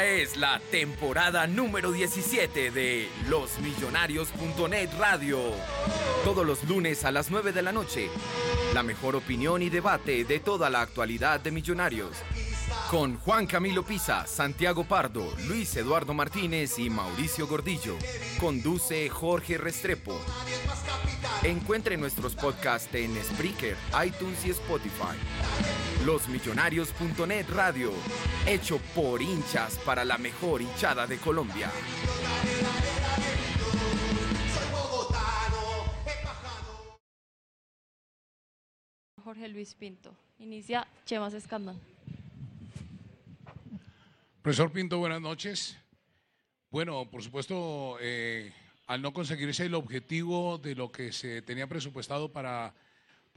Es la temporada número 17 de losmillonarios.net Radio. Todos los lunes a las 9 de la noche. La mejor opinión y debate de toda la actualidad de Millonarios. Con Juan Camilo Pisa, Santiago Pardo, Luis Eduardo Martínez y Mauricio Gordillo. Conduce Jorge Restrepo. Encuentre nuestros podcasts en Spreaker, iTunes y Spotify. Losmillonarios.net Radio, hecho por hinchas para la mejor hinchada de Colombia. Jorge Luis Pinto. Inicia Chemas Escandón. Profesor Pinto, buenas noches. Bueno, por supuesto, eh, al no conseguirse el objetivo de lo que se tenía presupuestado para,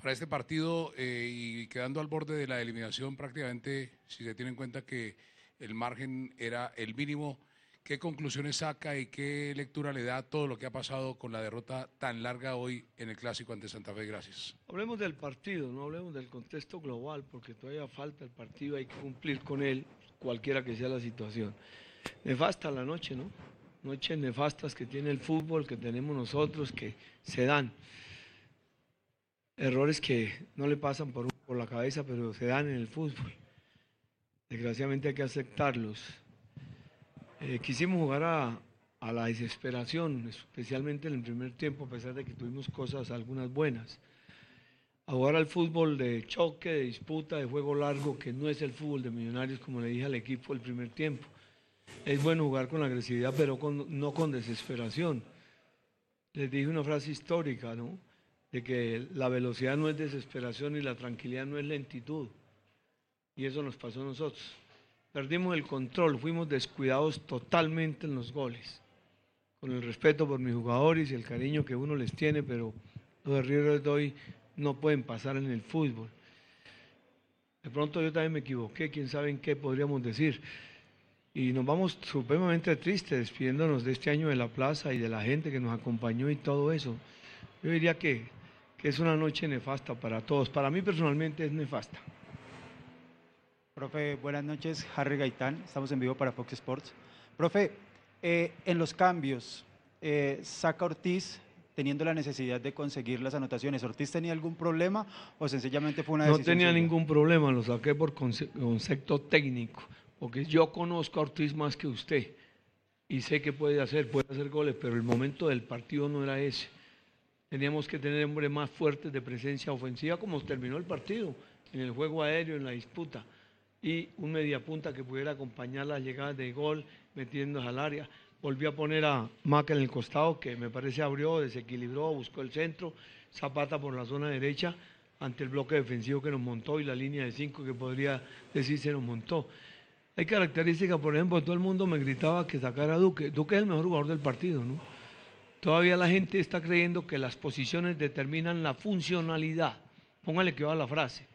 para este partido eh, y quedando al borde de la eliminación prácticamente, si se tiene en cuenta que el margen era el mínimo, ¿qué conclusiones saca y qué lectura le da todo lo que ha pasado con la derrota tan larga hoy en el Clásico ante Santa Fe? Gracias. Hablemos del partido, no hablemos del contexto global, porque todavía falta el partido, hay que cumplir con él, cualquiera que sea la situación. Nefasta la noche, ¿no? Noches nefastas que tiene el fútbol, que tenemos nosotros, que se dan. Errores que no le pasan por, la cabeza, pero se dan en el fútbol. Desgraciadamente hay que aceptarlos. Eh, quisimos jugar a, la desesperación, especialmente en el primer tiempo, a pesar de que tuvimos cosas, algunas buenas. A jugar al fútbol de choque, de disputa, de juego largo, que no es el fútbol de Millonarios, como le dije al equipo el primer tiempo. Es bueno jugar con agresividad, pero no con desesperación. Les dije una frase histórica, ¿no? De que la velocidad no es desesperación y la tranquilidad no es lentitud. Y eso nos pasó a nosotros. Perdimos el control, fuimos descuidados totalmente en los goles. Con el respeto por mis jugadores y el cariño que uno les tiene, pero los errores de hoy no pueden pasar en el fútbol. De pronto yo también me equivoqué, quién sabe en qué podríamos decir. Y nos vamos supremamente tristes despidiéndonos de este año de la plaza y de la gente que nos acompañó y todo eso. Yo diría que, que es una noche nefasta para todos. Para mí personalmente es nefasta. Profe, buenas noches. Harry Gaitán, estamos en vivo para Fox Sports. Profe, eh, en los cambios, eh, saca Ortiz teniendo la necesidad de conseguir las anotaciones. ¿Ortiz tenía algún problema o sencillamente fue una No decisión tenía suya? ningún problema, lo saqué por conce- concepto técnico, porque yo conozco a Ortiz más que usted y sé que puede hacer, puede hacer goles, pero el momento del partido no era ese. Teníamos que tener hombres más fuertes de presencia ofensiva, como terminó el partido, en el juego aéreo, en la disputa, y un mediapunta que pudiera acompañar las llegadas de gol, metiéndose al área. Volvió a poner a Maca en el costado, que me parece abrió, desequilibró, buscó el centro, Zapata por la zona derecha, ante el bloque defensivo que nos montó y la línea de cinco que podría decir se nos montó. Hay características, por ejemplo, todo el mundo me gritaba que sacara a Duque. Duque es el mejor jugador del partido, ¿no? Todavía la gente está creyendo que las posiciones determinan la funcionalidad. Póngale que va la frase.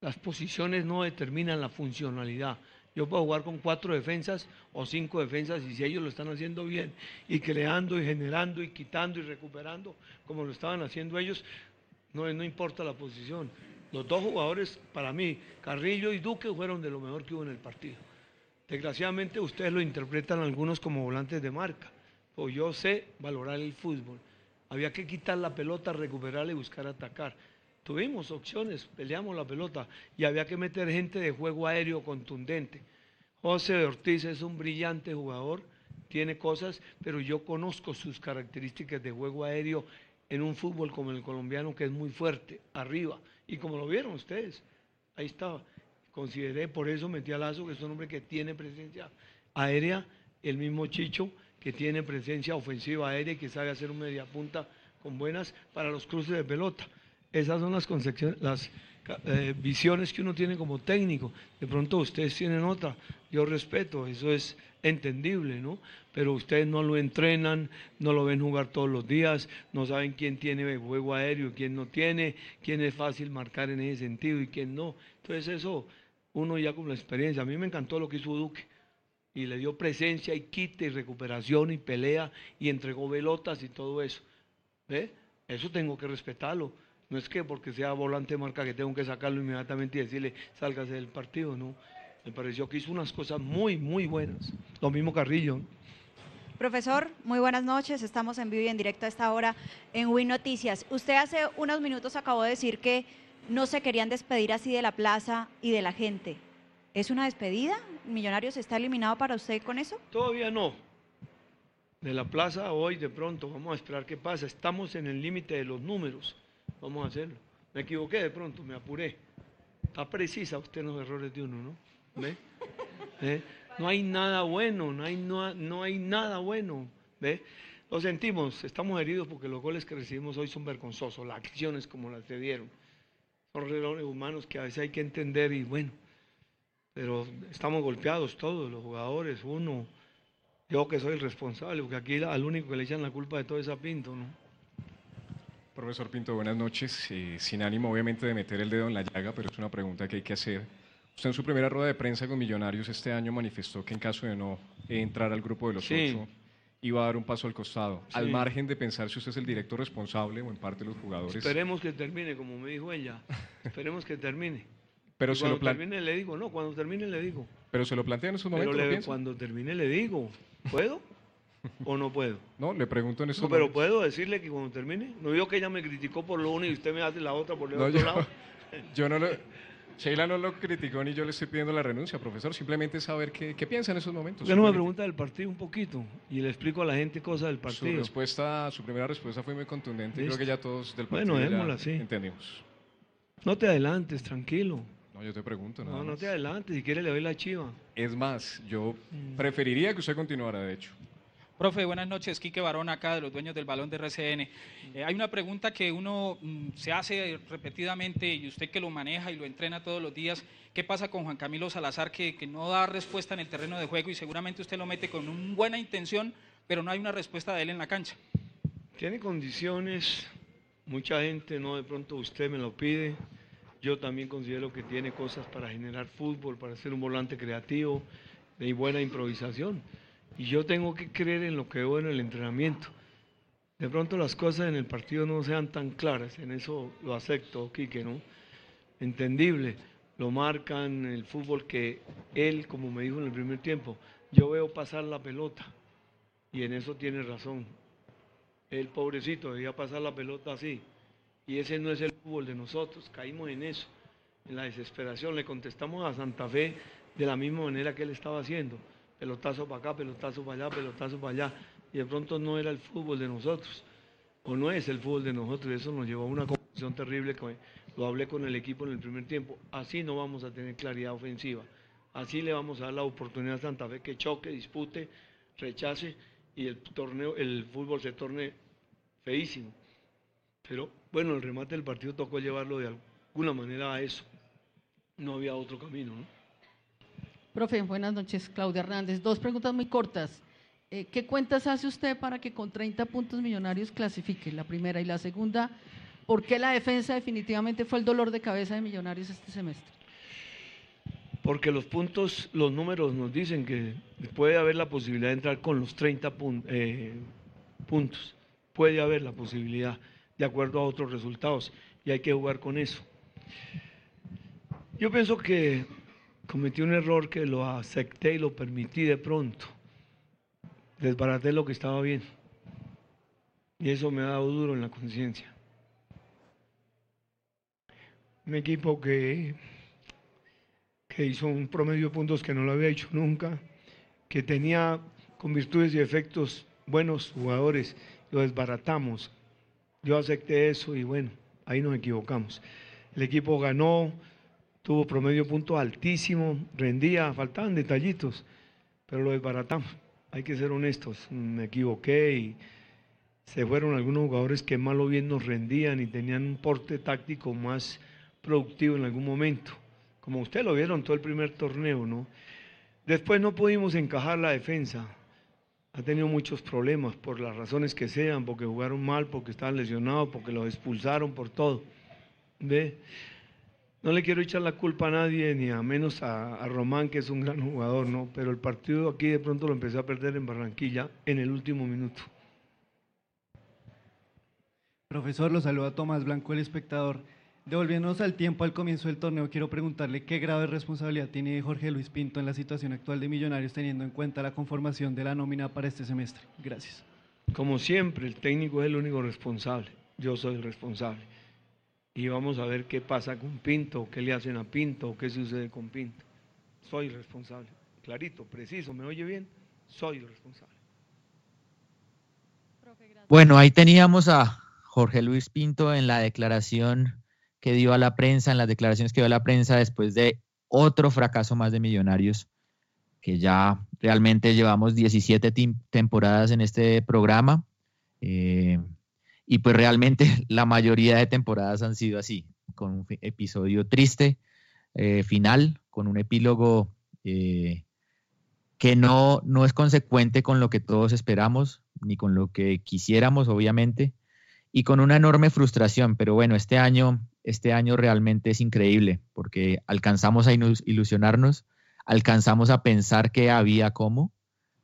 Las posiciones no determinan la funcionalidad. Yo puedo jugar con cuatro defensas o cinco defensas y si ellos lo están haciendo bien y creando y generando y quitando y recuperando como lo estaban haciendo ellos, no, no importa la posición. Los dos jugadores, para mí, Carrillo y Duque, fueron de lo mejor que hubo en el partido. Desgraciadamente ustedes lo interpretan algunos como volantes de marca. O yo sé valorar el fútbol. Había que quitar la pelota, recuperarla y buscar atacar. Tuvimos opciones, peleamos la pelota y había que meter gente de juego aéreo contundente. José Ortiz es un brillante jugador, tiene cosas, pero yo conozco sus características de juego aéreo en un fútbol como el colombiano que es muy fuerte, arriba. Y como lo vieron ustedes, ahí estaba. Consideré, por eso metí a Lazo, que es un hombre que tiene presencia aérea, el mismo Chicho, que tiene presencia ofensiva aérea y que sabe hacer un mediapunta con buenas para los cruces de pelota. Esas son las, las eh, visiones que uno tiene como técnico. De pronto ustedes tienen otra. Yo respeto, eso es entendible, ¿no? Pero ustedes no lo entrenan, no lo ven jugar todos los días, no saben quién tiene juego aéreo quién no tiene, quién es fácil marcar en ese sentido y quién no. Entonces eso, uno ya con la experiencia. A mí me encantó lo que hizo Duque y le dio presencia y quite y recuperación y pelea y entregó velotas y todo eso. ¿Ve? Eso tengo que respetarlo. No es que porque sea volante marca que tengo que sacarlo inmediatamente y decirle sálgase del partido, no. Me pareció que hizo unas cosas muy, muy buenas. Lo mismo Carrillo. Profesor, muy buenas noches. Estamos en vivo y en directo a esta hora en Win Noticias. Usted hace unos minutos acabó de decir que no se querían despedir así de la plaza y de la gente. ¿Es una despedida? ¿Millonarios está eliminado para usted con eso? Todavía no. De la plaza hoy de pronto, vamos a esperar qué pasa. Estamos en el límite de los números. Vamos a hacerlo. Me equivoqué de pronto, me apuré. Está precisa usted en los errores de uno, ¿no? ¿Ve? No hay nada bueno, no hay, no, no hay nada bueno. ¿Ve? Lo sentimos, estamos heridos porque los goles que recibimos hoy son vergonzosos, las acciones como las se dieron. Son errores humanos que a veces hay que entender y bueno, pero estamos golpeados todos, los jugadores, uno, yo que soy el responsable, porque aquí al único que le echan la culpa de todo es a Pinto, ¿no? Profesor Pinto, buenas noches. Eh, sin ánimo, obviamente, de meter el dedo en la llaga, pero es una pregunta que hay que hacer. Usted en su primera rueda de prensa con Millonarios este año manifestó que en caso de no entrar al grupo de los Sí. ocho, iba a dar un paso al costado. Al margen de pensar si usted es el director responsable o en parte los jugadores. Esperemos que termine, como me dijo ella, esperemos que termine. Pero, Y se cuando lo termine le digo, no, cuando termine le digo. pero se lo plantea en esos Pero momentos, cuando termine le digo, ¿puedo? ¿O no puedo? No, le pregunto en eso. No, pero puedo decirle que cuando termine. No digo que ella me criticó por lo uno y usted me hace la otra por el No, otro yo- lado. Yo no lo. Sheila no lo criticó ni yo le estoy pidiendo la renuncia, profesor. Simplemente saber qué, qué piensa en esos momentos. ¿Por qué no me pregunta del partido un poquito? Y le explico a la gente cosas del Su partido. respuesta, su primera respuesta fue muy contundente. Listo. Creo que ya todos del Bueno, partido ya así. entendimos. No te adelantes, tranquilo. No, yo te pregunto. Nada No, no más. te adelantes. Si quiere le doy la chiva. Es más, yo Mm. preferiría que usted continuara, de hecho. Profe, buenas noches. Quique Barón acá de los dueños del balón de RCN. Eh, hay una pregunta que uno mm, se hace repetidamente y usted que lo maneja y lo entrena todos los días. ¿Qué pasa con Juan Camilo Salazar que, que no da respuesta en el terreno de juego y seguramente usted lo mete con una buena intención, pero no hay una respuesta de él en la cancha? Tiene condiciones, mucha gente, no de pronto usted me lo pide. Yo también considero que tiene cosas para generar fútbol, para ser un volante creativo de buena improvisación. Y yo tengo que creer en lo que veo en el entrenamiento. De pronto las cosas en el partido no sean tan claras, en eso lo acepto, Quique, ¿no? Entendible, lo marcan el fútbol que él, como me dijo en el primer tiempo, yo veo pasar la pelota y en eso tiene razón. El pobrecito debía pasar la pelota así. Y ese no es el fútbol de nosotros. Caímos en eso, en la desesperación. Le contestamos a Santa Fe de la misma manera que él estaba haciendo. Pelotazo para acá, pelotazo para allá, pelotazo para allá. Y de pronto no era el fútbol de nosotros. O no es el fútbol de nosotros. Eso nos llevó a una confusión terrible. Que lo hablé con el equipo en el primer tiempo. Así no vamos a tener claridad ofensiva. Así le vamos a dar la oportunidad a Santa Fe que choque, dispute, rechace y el torneo, el fútbol se torne feísimo. Pero bueno, el remate del partido tocó llevarlo de alguna manera a eso. No había otro camino, ¿no? Profe, buenas noches, Claudia Hernández. Dos preguntas muy cortas. Eh, ¿Qué cuentas hace usted para que con 30 puntos millonarios clasifique? La primera. Y la segunda, ¿por qué la defensa definitivamente fue el dolor de cabeza de millonarios este semestre? Porque los puntos, los números nos dicen que puede haber la posibilidad de entrar con los 30 pun- eh, puntos. Puede haber la posibilidad, de acuerdo a otros resultados, y hay que jugar con eso. Yo pienso que cometí un error que lo acepté y lo permití de pronto. Desbaraté lo que estaba bien. Y eso me ha dado duro en la conciencia. Un equipo que que hizo un promedio de puntos que no lo había hecho nunca, que tenía con virtudes y efectos buenos jugadores, lo desbaratamos. Yo acepté eso y bueno, ahí nos equivocamos. El equipo ganó, tuvo promedio puntos altísimo, rendía, faltaban detallitos, pero lo desbaratamos. Hay que ser honestos, me equivoqué y se fueron algunos jugadores que mal o bien nos rendían y tenían un porte táctico más productivo en algún momento como ustedes lo vieron todo el primer torneo, ¿no? Después no pudimos encajar la defensa. Ha tenido muchos problemas por las razones que sean, porque jugaron mal, porque estaban lesionados, porque los expulsaron, por todo. ¿Ve? No le quiero echar la culpa a nadie, ni a menos a, Román, que es un gran jugador, ¿no? Pero el partido aquí de pronto lo empecé a perder en Barranquilla en el último minuto. Profesor, lo saluda Tomás Blanco, el espectador. Devolviéndonos al tiempo al comienzo del torneo, quiero preguntarle qué grado de responsabilidad tiene Jorge Luis Pinto en la situación actual de Millonarios, teniendo en cuenta la conformación de la nómina para este semestre. Gracias. Como siempre, el técnico es el único responsable. Yo soy el responsable. Y vamos a ver qué pasa con Pinto, qué le hacen a Pinto, qué sucede con Pinto. Soy el responsable. Clarito, preciso, ¿me oye bien? Soy el responsable. Bueno, ahí teníamos a Jorge Luis Pinto en la declaración que dio a la prensa, en las declaraciones que dio a la prensa después de otro fracaso más de Millonarios, que ya realmente llevamos 17 tim- temporadas en este programa. eh, y pues realmente la mayoría de temporadas han sido así, con un episodio triste, eh, final, con un epílogo eh, que no, no es consecuente con lo que todos esperamos, ni con lo que quisiéramos, obviamente, y con una enorme frustración. Pero bueno, este año, este año realmente es increíble, porque alcanzamos a ilus- ilusionarnos, alcanzamos a pensar que había cómo,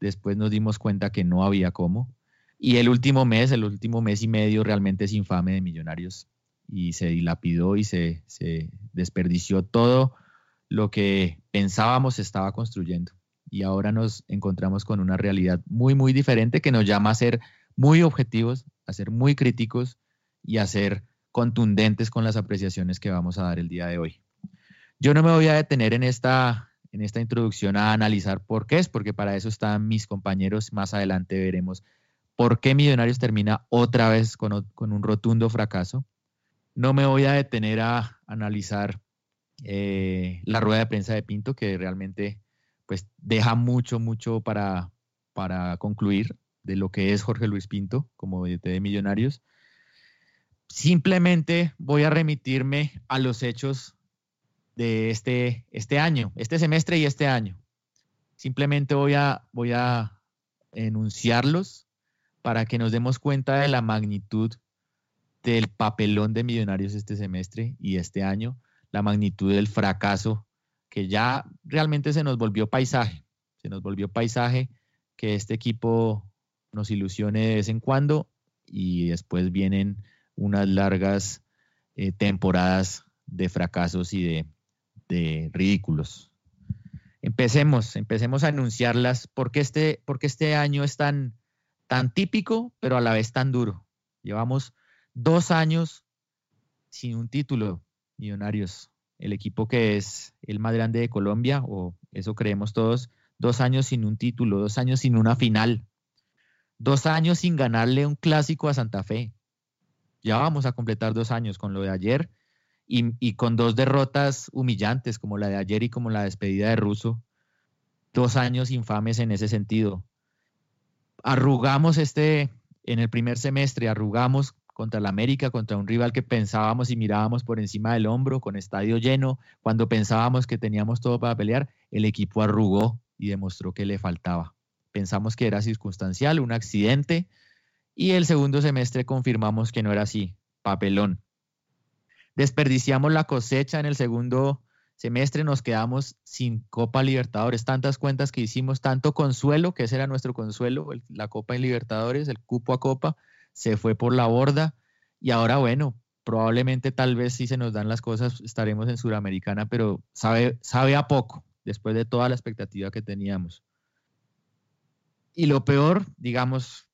después nos dimos cuenta que no había cómo. Y el último mes, el último mes y medio realmente es infame de Millonarios y se dilapidó y se, desperdició todo lo que pensábamos estaba construyendo. y ahora nos encontramos con una realidad muy, muy diferente que nos llama a ser muy objetivos, a ser muy críticos y a ser contundentes con las apreciaciones que vamos a dar el día de hoy. Yo no me voy a detener en esta, en esta introducción a analizar por qué es, porque para eso están mis compañeros. Más adelante veremos por qué Millonarios termina otra vez con, un rotundo fracaso. No me voy a detener a analizar eh, la rueda de prensa de Pinto, que realmente pues deja mucho, mucho para, para concluir de lo que es Jorge Luis Pinto como de Millonarios. Simplemente voy a remitirme a los hechos de este, este año, este semestre y este año. Simplemente voy a, voy a enunciarlos para que nos demos cuenta de la magnitud del papelón de Millonarios este semestre y este año, la magnitud del fracaso que ya realmente se nos volvió paisaje, se nos volvió paisaje que este equipo nos ilusione de vez en cuando y después vienen unas largas eh, temporadas de fracasos y de, de, ridículos. Empecemos, empecemos a anunciarlas porque este, porque este año es tan, tan típico, pero a la vez tan duro. Llevamos dos años sin un título, millonarios. El equipo que es el más grande de Colombia, o eso creemos todos, dos años sin un título, dos años sin una final, dos años sin ganarle un clásico a Santa Fe. Ya vamos a completar dos años con lo de ayer y, con dos derrotas humillantes como la de ayer y como la despedida de Russo. Dos años infames en ese sentido. Arrugamos este, en el primer semestre, arrugamos contra el América, contra un rival que pensábamos y mirábamos por encima del hombro, con estadio lleno, cuando pensábamos que teníamos todo para pelear, el equipo arrugó y demostró que le faltaba. Pensamos que era circunstancial, un accidente, y el segundo semestre confirmamos que no era así, papelón. Desperdiciamos la cosecha en el segundo semestre, nos quedamos sin Copa Libertadores, tantas cuentas que hicimos, tanto consuelo, que ese era nuestro consuelo, la Copa Libertadores, el cupo a Copa, se fue por la borda y ahora bueno, probablemente tal vez si se nos dan las cosas estaremos en Suramericana, pero sabe, sabe a poco después de toda la expectativa que teníamos. Y lo peor, digamos,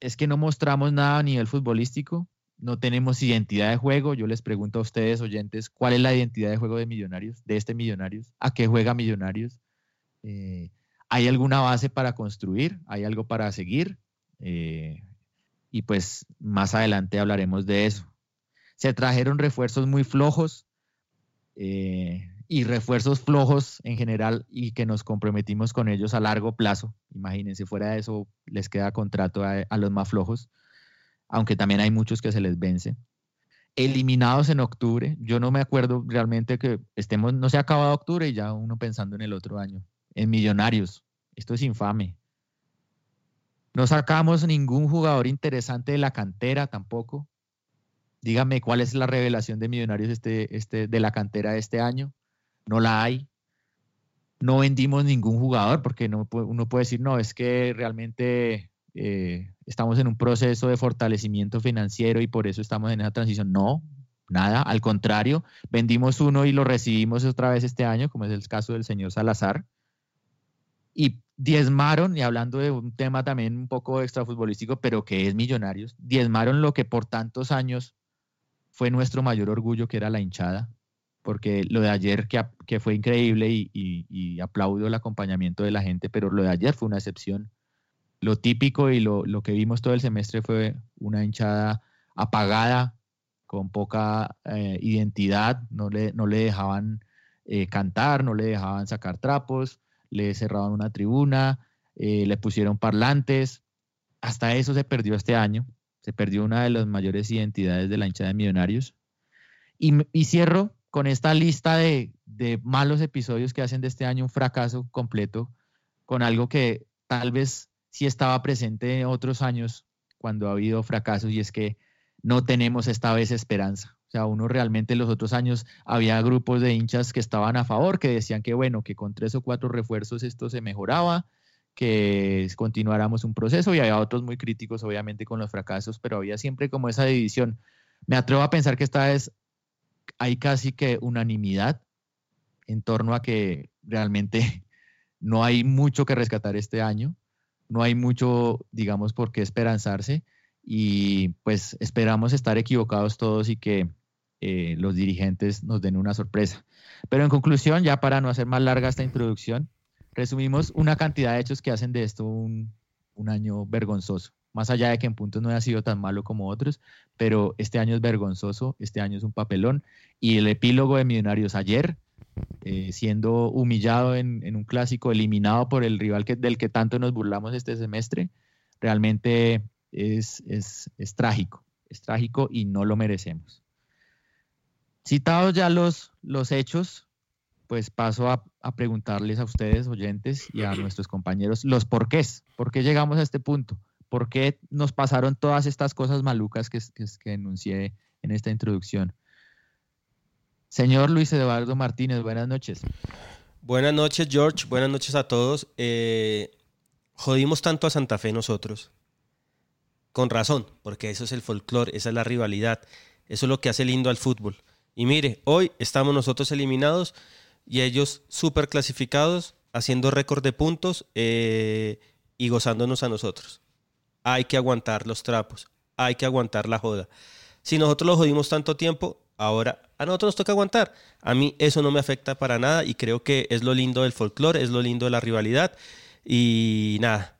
es que no mostramos nada a nivel futbolístico, no tenemos identidad de juego. Yo les pregunto a ustedes, oyentes, ¿cuál es la identidad de juego de Millonarios, de este Millonarios? ¿A qué juega Millonarios? Eh, ¿Hay alguna base para construir? ¿Hay algo para seguir? Eh, y pues más adelante hablaremos de eso. Se trajeron refuerzos muy flojos eh, y refuerzos flojos en general y que nos comprometimos con ellos a largo plazo. Imagínense, fuera de eso les queda contrato a, los más flojos, aunque también hay muchos que se les vence. Eliminados en octubre, yo no me acuerdo realmente que estemos, no se ha acabado octubre y ya uno pensando en el otro año. En millonarios, esto es infame. No sacamos ningún jugador interesante de la cantera tampoco. Dígame cuál es la revelación de Millonarios este, este, de la cantera de este año. No la hay. No vendimos ningún jugador porque no, uno puede decir, no, es que realmente eh, estamos en un proceso de fortalecimiento financiero y por eso estamos en esa transición. No, nada, al contrario, vendimos uno y lo recibimos otra vez este año, como es el caso del señor Salazar. Y diezmaron, y hablando de un tema también un poco extrafutbolístico, pero que es Millonarios, diezmaron lo que por tantos años fue nuestro mayor orgullo, que era la hinchada, porque lo de ayer que, que fue increíble y, y, aplaudo el acompañamiento de la gente, pero lo de ayer fue una excepción. Lo típico y lo, lo que vimos todo el semestre fue una hinchada apagada, con poca eh, identidad, no le, no le dejaban eh, cantar, no le dejaban sacar trapos, le cerraban una tribuna, eh, le pusieron parlantes. Hasta eso se perdió este año. Se perdió una de las mayores identidades de la hinchada de Millonarios. Y, y cierro con esta lista de, de, malos episodios que hacen de este año un fracaso completo, con algo que tal vez sí estaba presente en otros años cuando ha habido fracasos, y es que no tenemos esta vez esperanza. O sea, uno realmente en los otros años había grupos de hinchas que estaban a favor, que decían que bueno, que con tres o cuatro refuerzos esto se mejoraba, que continuáramos un proceso y había otros muy críticos obviamente con los fracasos, pero había siempre como esa división. Me atrevo a pensar que esta vez hay casi que unanimidad en torno a que realmente no hay mucho que rescatar este año, no hay mucho, digamos, por qué esperanzarse y pues esperamos estar equivocados todos y que eh, los dirigentes nos den una sorpresa. Pero en conclusión, ya para no hacer más larga esta introducción, resumimos una cantidad de hechos que hacen de esto un, un año vergonzoso. Más allá de que en puntos no haya sido tan malo como otros, pero este año es vergonzoso, este año es un papelón. Y el epílogo de Millonarios ayer, eh, siendo humillado en, un clásico, eliminado por el rival que, del que tanto nos burlamos este semestre, realmente es, es, es trágico, es trágico y no lo merecemos. Citados ya los, los hechos, pues paso a, a, preguntarles a ustedes, oyentes, y a nuestros compañeros los porqués. ¿Por qué llegamos a este punto? ¿Por qué nos pasaron todas estas cosas malucas que, que, que enuncié en esta introducción? Señor Luis Eduardo Martínez, buenas noches. Buenas noches, George. Buenas noches a todos. Eh, jodimos tanto a Santa Fe nosotros. Con razón, porque eso es el folclore, esa es la rivalidad. Eso es lo que hace lindo al fútbol. Y mire, hoy estamos nosotros eliminados y ellos súper clasificados, haciendo récord de puntos eh, y gozándonos a nosotros. Hay que aguantar los trapos, hay que aguantar la joda. Si nosotros lo jodimos tanto tiempo, ahora a nosotros nos toca aguantar. A mí eso no me afecta para nada y creo que es lo lindo del folclore, es lo lindo de la rivalidad. Y nada,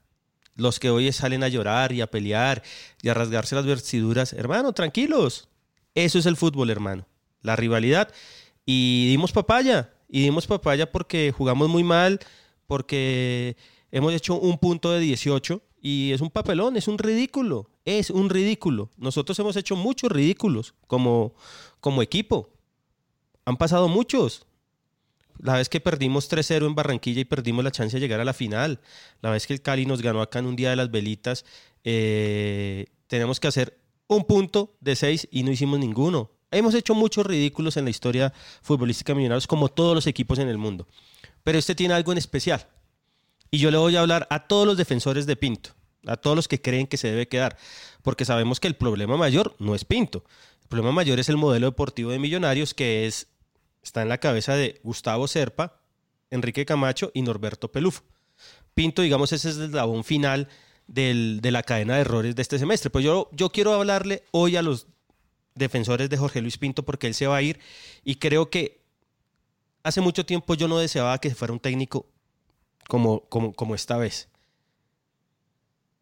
los que hoy salen a llorar y a pelear y a rasgarse las vestiduras, hermano, tranquilos. Eso es el fútbol, hermano. La rivalidad. Y dimos papaya, y dimos papaya porque jugamos muy mal, porque hemos hecho un punto de 18 y es un papelón, es un ridículo, es un ridículo. Nosotros hemos hecho muchos ridículos como, como equipo. Han pasado muchos. La vez que perdimos 3-0 en Barranquilla y perdimos la chance de llegar a la final. La vez que el Cali nos ganó acá en un día de las velitas. Eh, tenemos que hacer un punto de 6 y no hicimos ninguno. Hemos hecho muchos ridículos en la historia futbolística Millonarios, como todos los equipos en el mundo. Pero este tiene algo en especial. Y yo le voy a hablar a todos los defensores de Pinto, a todos los que creen que se debe quedar, porque sabemos que el problema mayor no es Pinto. El problema mayor es el modelo deportivo de Millonarios, que es, está en la cabeza de Gustavo Serpa, Enrique Camacho y Norberto Pelufo. Pinto, digamos, ese es el eslabón final del, de la cadena de errores de este semestre. Pues yo, yo quiero hablarle hoy a los defensores de Jorge Luis Pinto porque él se va a ir y creo que hace mucho tiempo yo no deseaba que fuera un técnico como, como, esta vez.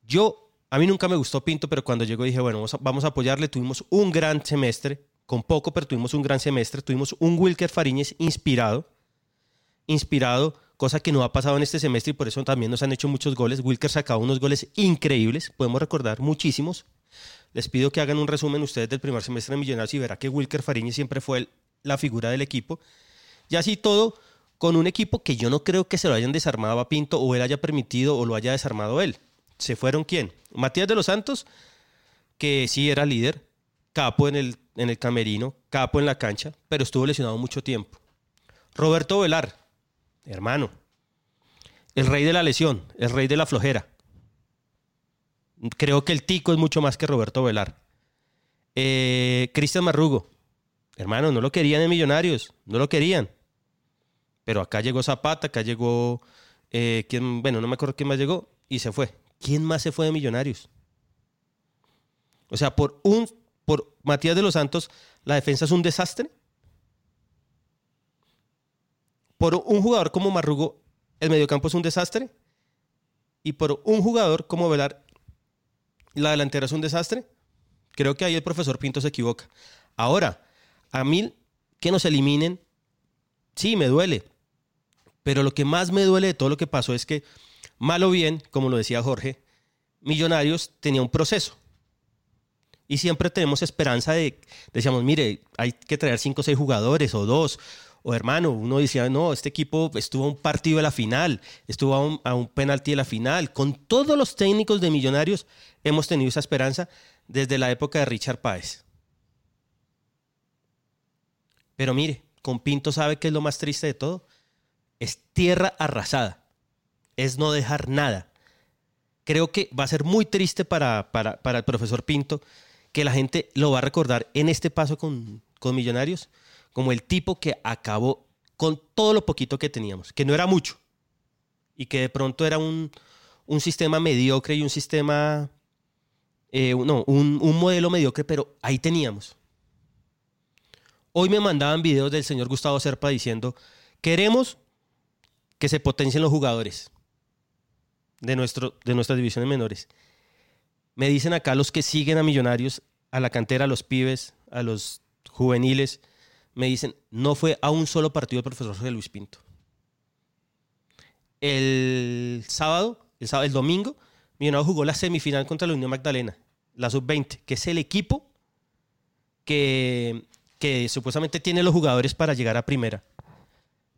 Yo, a mí nunca me gustó Pinto, pero cuando llegó dije, bueno, vamos a, vamos a apoyarle, tuvimos un gran semestre, con poco, pero tuvimos un gran semestre, tuvimos un Wilker Fariñez inspirado, inspirado, cosa que no ha pasado en este semestre y por eso también nos han hecho muchos goles. Wilker sacaba unos goles increíbles, podemos recordar muchísimos, les pido que hagan un resumen ustedes del primer semestre de Millonarios y verá que Wilker Fariñez siempre fue la figura del equipo. Y así todo, con un equipo que yo no creo que se lo hayan desarmado a Pinto o él haya permitido o lo haya desarmado él. ¿Se fueron quién? Matías de los Santos, que sí era líder, capo en el, en el camerino, capo en la cancha, pero estuvo lesionado mucho tiempo. Roberto Velar, hermano, el rey de la lesión, el rey de la flojera. Creo que el Tico es mucho más que Roberto Velar. Eh, Cristian Marrugo. Hermano, no lo querían en Millonarios. No lo querían. Pero acá llegó Zapata, acá llegó. Eh, ¿quién? Bueno, no me acuerdo quién más llegó. Y se fue. ¿Quién más se fue de Millonarios? O sea, por un. Por Matías de los Santos, la defensa es un desastre. Por un jugador como Marrugo, el mediocampo es un desastre. Y por un jugador como Velar, la delantera es un desastre. Creo que ahí el profesor Pinto se equivoca. Ahora, a mí que nos eliminen, sí, me duele. Pero lo que más me duele de todo lo que pasó es que, mal o bien, como lo decía Jorge, Millonarios tenía un proceso. Y siempre tenemos esperanza de, decíamos, mire, hay que traer cinco o seis jugadores o dos. O hermano, uno decía, no, este equipo estuvo a un partido de la final, estuvo a un, a un penalti de la final. Con todos los técnicos de Millonarios hemos tenido esa esperanza desde la época de Richard Páez. Pero mire, con Pinto sabe que es lo más triste de todo. Es tierra arrasada. Es no dejar nada. Creo que va a ser muy triste para, para, para el profesor Pinto que la gente lo va a recordar en este paso con, con Millonarios como el tipo que acabó con todo lo poquito que teníamos, que no era mucho. y que de pronto era un, un sistema mediocre y un sistema, eh, no, un, un modelo mediocre, pero ahí teníamos. Hoy me mandaban videos del señor Gustavo Serpa diciendo, queremos que se potencien los jugadores de, nuestro, de nuestras divisiones menores. Me dicen acá los que siguen a Millonarios, a la cantera, a los pibes, a los juveniles, me dicen, no fue a un solo partido el profesor José Luis Pinto. El sábado, el, sábado, el domingo, Millonarios jugó la semifinal contra la Unión Magdalena, la sub-20, que es el equipo que, que supuestamente tiene los jugadores para llegar a primera.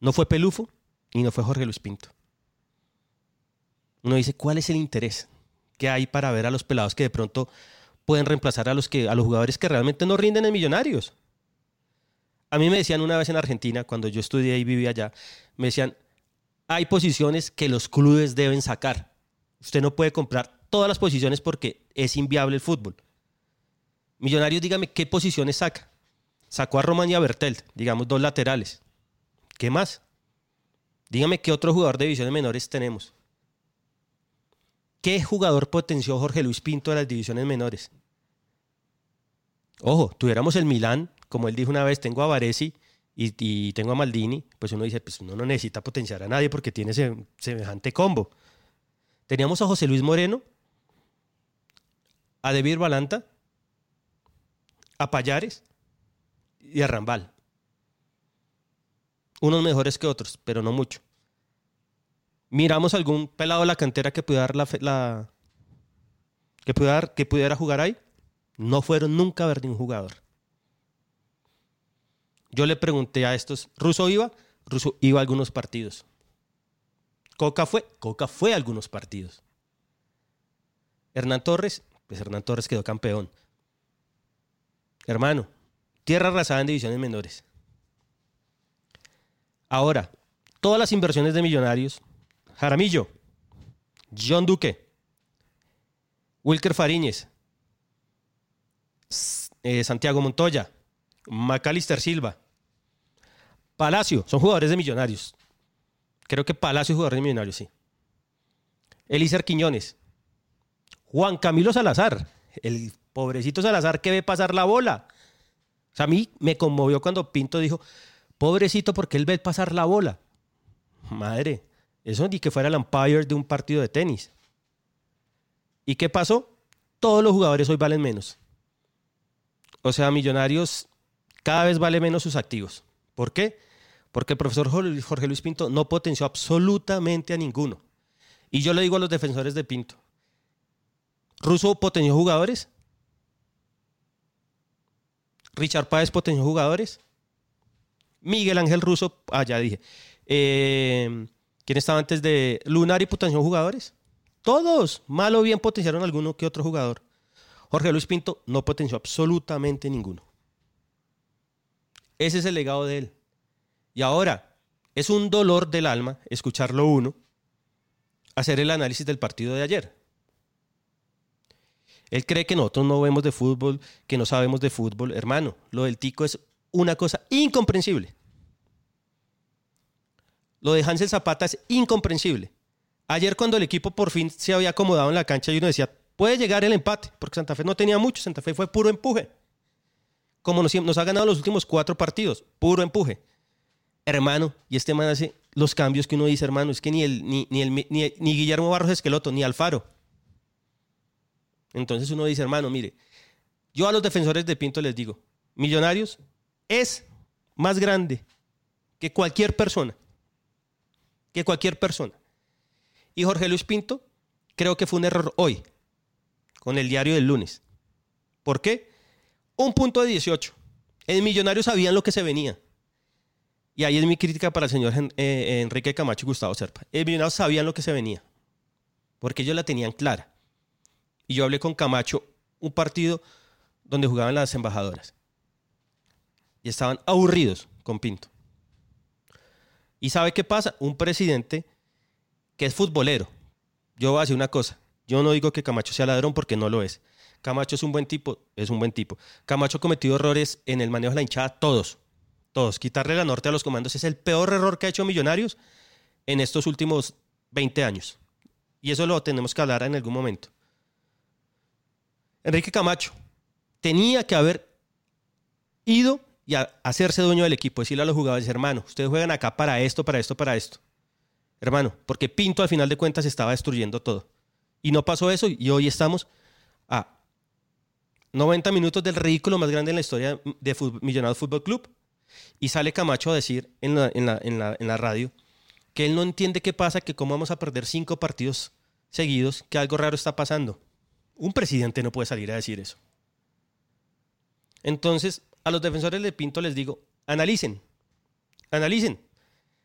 No fue Pelufo y no fue Jorge Luis Pinto. Uno dice, ¿cuál es el interés que hay para ver a los pelados que de pronto pueden reemplazar a los, que, a los jugadores que realmente no rinden en millonarios? A mí me decían una vez en Argentina, cuando yo estudié y vivía allá, me decían, hay posiciones que los clubes deben sacar. Usted no puede comprar todas las posiciones porque es inviable el fútbol. Millonarios, dígame qué posiciones saca. Sacó a Román y a Bertel, digamos dos laterales. ¿Qué más? Dígame qué otro jugador de divisiones menores tenemos. ¿Qué jugador potenció Jorge Luis Pinto de las divisiones menores? Ojo, tuviéramos el Milán, como él dijo una vez, tengo a Varesi y, y tengo a Maldini, pues uno dice, pues uno no necesita potenciar a nadie porque tiene semejante combo. Teníamos a José Luis Moreno, a David Balanta, a Payares y a Rambal. Unos mejores que otros, pero no mucho. Miramos algún pelado de la cantera que pudiera dar la, la que pudiera, que pudiera jugar ahí. No fueron nunca a ver ningún jugador. Yo le pregunté a estos, ¿Ruso iba? Ruso iba a algunos partidos. Coca fue, Coca fue a algunos partidos. Hernán Torres, pues Hernán Torres quedó campeón. Hermano, tierra arrasada en divisiones menores. Ahora, todas las inversiones de millonarios, Jaramillo, John Duque, Wilker Fariñez, eh, Santiago Montoya, Macalister Silva, Palacio, son jugadores de millonarios. Creo que Palacio es jugador de millonarios, sí. Elícer Quiñones, Juan Camilo Salazar, el pobrecito Salazar que ve pasar la bola. O sea, a mí me conmovió cuando Pinto dijo, pobrecito porque él ve pasar la bola. Madre, eso ni que fuera el umpire de un partido de tenis. ¿Y qué pasó? Todos los jugadores hoy valen menos. O sea, Millonarios cada vez vale menos sus activos. ¿Por qué? Porque el profesor Jorge Luis Pinto no potenció absolutamente a ninguno. Y yo le digo a los defensores de Pinto, ¿Russo potenció jugadores? ¿Richard Páez potenció jugadores? Miguel Ángel Russo, ah, ya dije. Eh, ¿Quién estaba antes de Lunari potenció jugadores? Todos, mal o bien potenciaron alguno que otro jugador. Jorge Luis Pinto no potenció absolutamente ninguno. Ese es el legado de él. Y ahora, es un dolor del alma escucharlo uno hacer el análisis del partido de ayer. Él cree que nosotros no vemos de fútbol, que no sabemos de fútbol. Hermano, lo del tico es una cosa incomprensible. Lo de Hansel Zapata es incomprensible. Ayer cuando el equipo por fin se había acomodado en la cancha y uno decía, puede llegar el empate, porque Santa Fe no tenía mucho, Santa Fe fue puro empuje. Como nos, ha ganado los últimos cuatro partidos, puro empuje. Hermano, y este man hace los cambios que uno dice, hermano, es que ni, el, ni, ni, el, ni Guillermo Barros Esqueloto, ni Alfaro. Entonces uno dice, hermano, mire, yo a los defensores de Pinto les digo, Millonarios es más grande que cualquier persona. Que cualquier persona. Y Jorge Luis Pinto, creo que fue un error hoy, con el diario del lunes. ¿Por qué? Un punto de 18. En Millonarios sabían lo que se venía. Y ahí es mi crítica para el señor eh, Enrique Camacho y Gustavo Serpa. En Millonarios sabían lo que se venía. Porque ellos la tenían clara. Y yo hablé con Camacho un partido donde jugaban las embajadoras. Y estaban aburridos con Pinto. ¿Y sabe qué pasa? Un presidente que es futbolero. Yo voy a decir una cosa. Yo no digo que Camacho sea ladrón porque no lo es. Camacho es un buen tipo, es un buen tipo. Camacho ha cometido errores en el manejo de la hinchada, todos. Todos. Quitarle la norte a los comandos es el peor error que ha hecho Millonarios en estos últimos 20 años. Y eso lo tenemos que hablar en algún momento. Enrique Camacho tenía que haber ido y a hacerse dueño del equipo, decirle a los jugadores, hermano, ustedes juegan acá para esto, para esto, para esto. Hermano, porque Pinto al final de cuentas estaba destruyendo todo. Y no pasó eso y hoy estamos a 90 minutos del ridículo más grande en la historia de Millonarios Fútbol Club. Y sale Camacho a decir en la, en, la, en, la, en la radio que él no entiende qué pasa, que cómo vamos a perder cinco partidos seguidos, que algo raro está pasando. Un presidente no puede salir a decir eso. Entonces, a los defensores de Pinto les digo, analicen, analicen.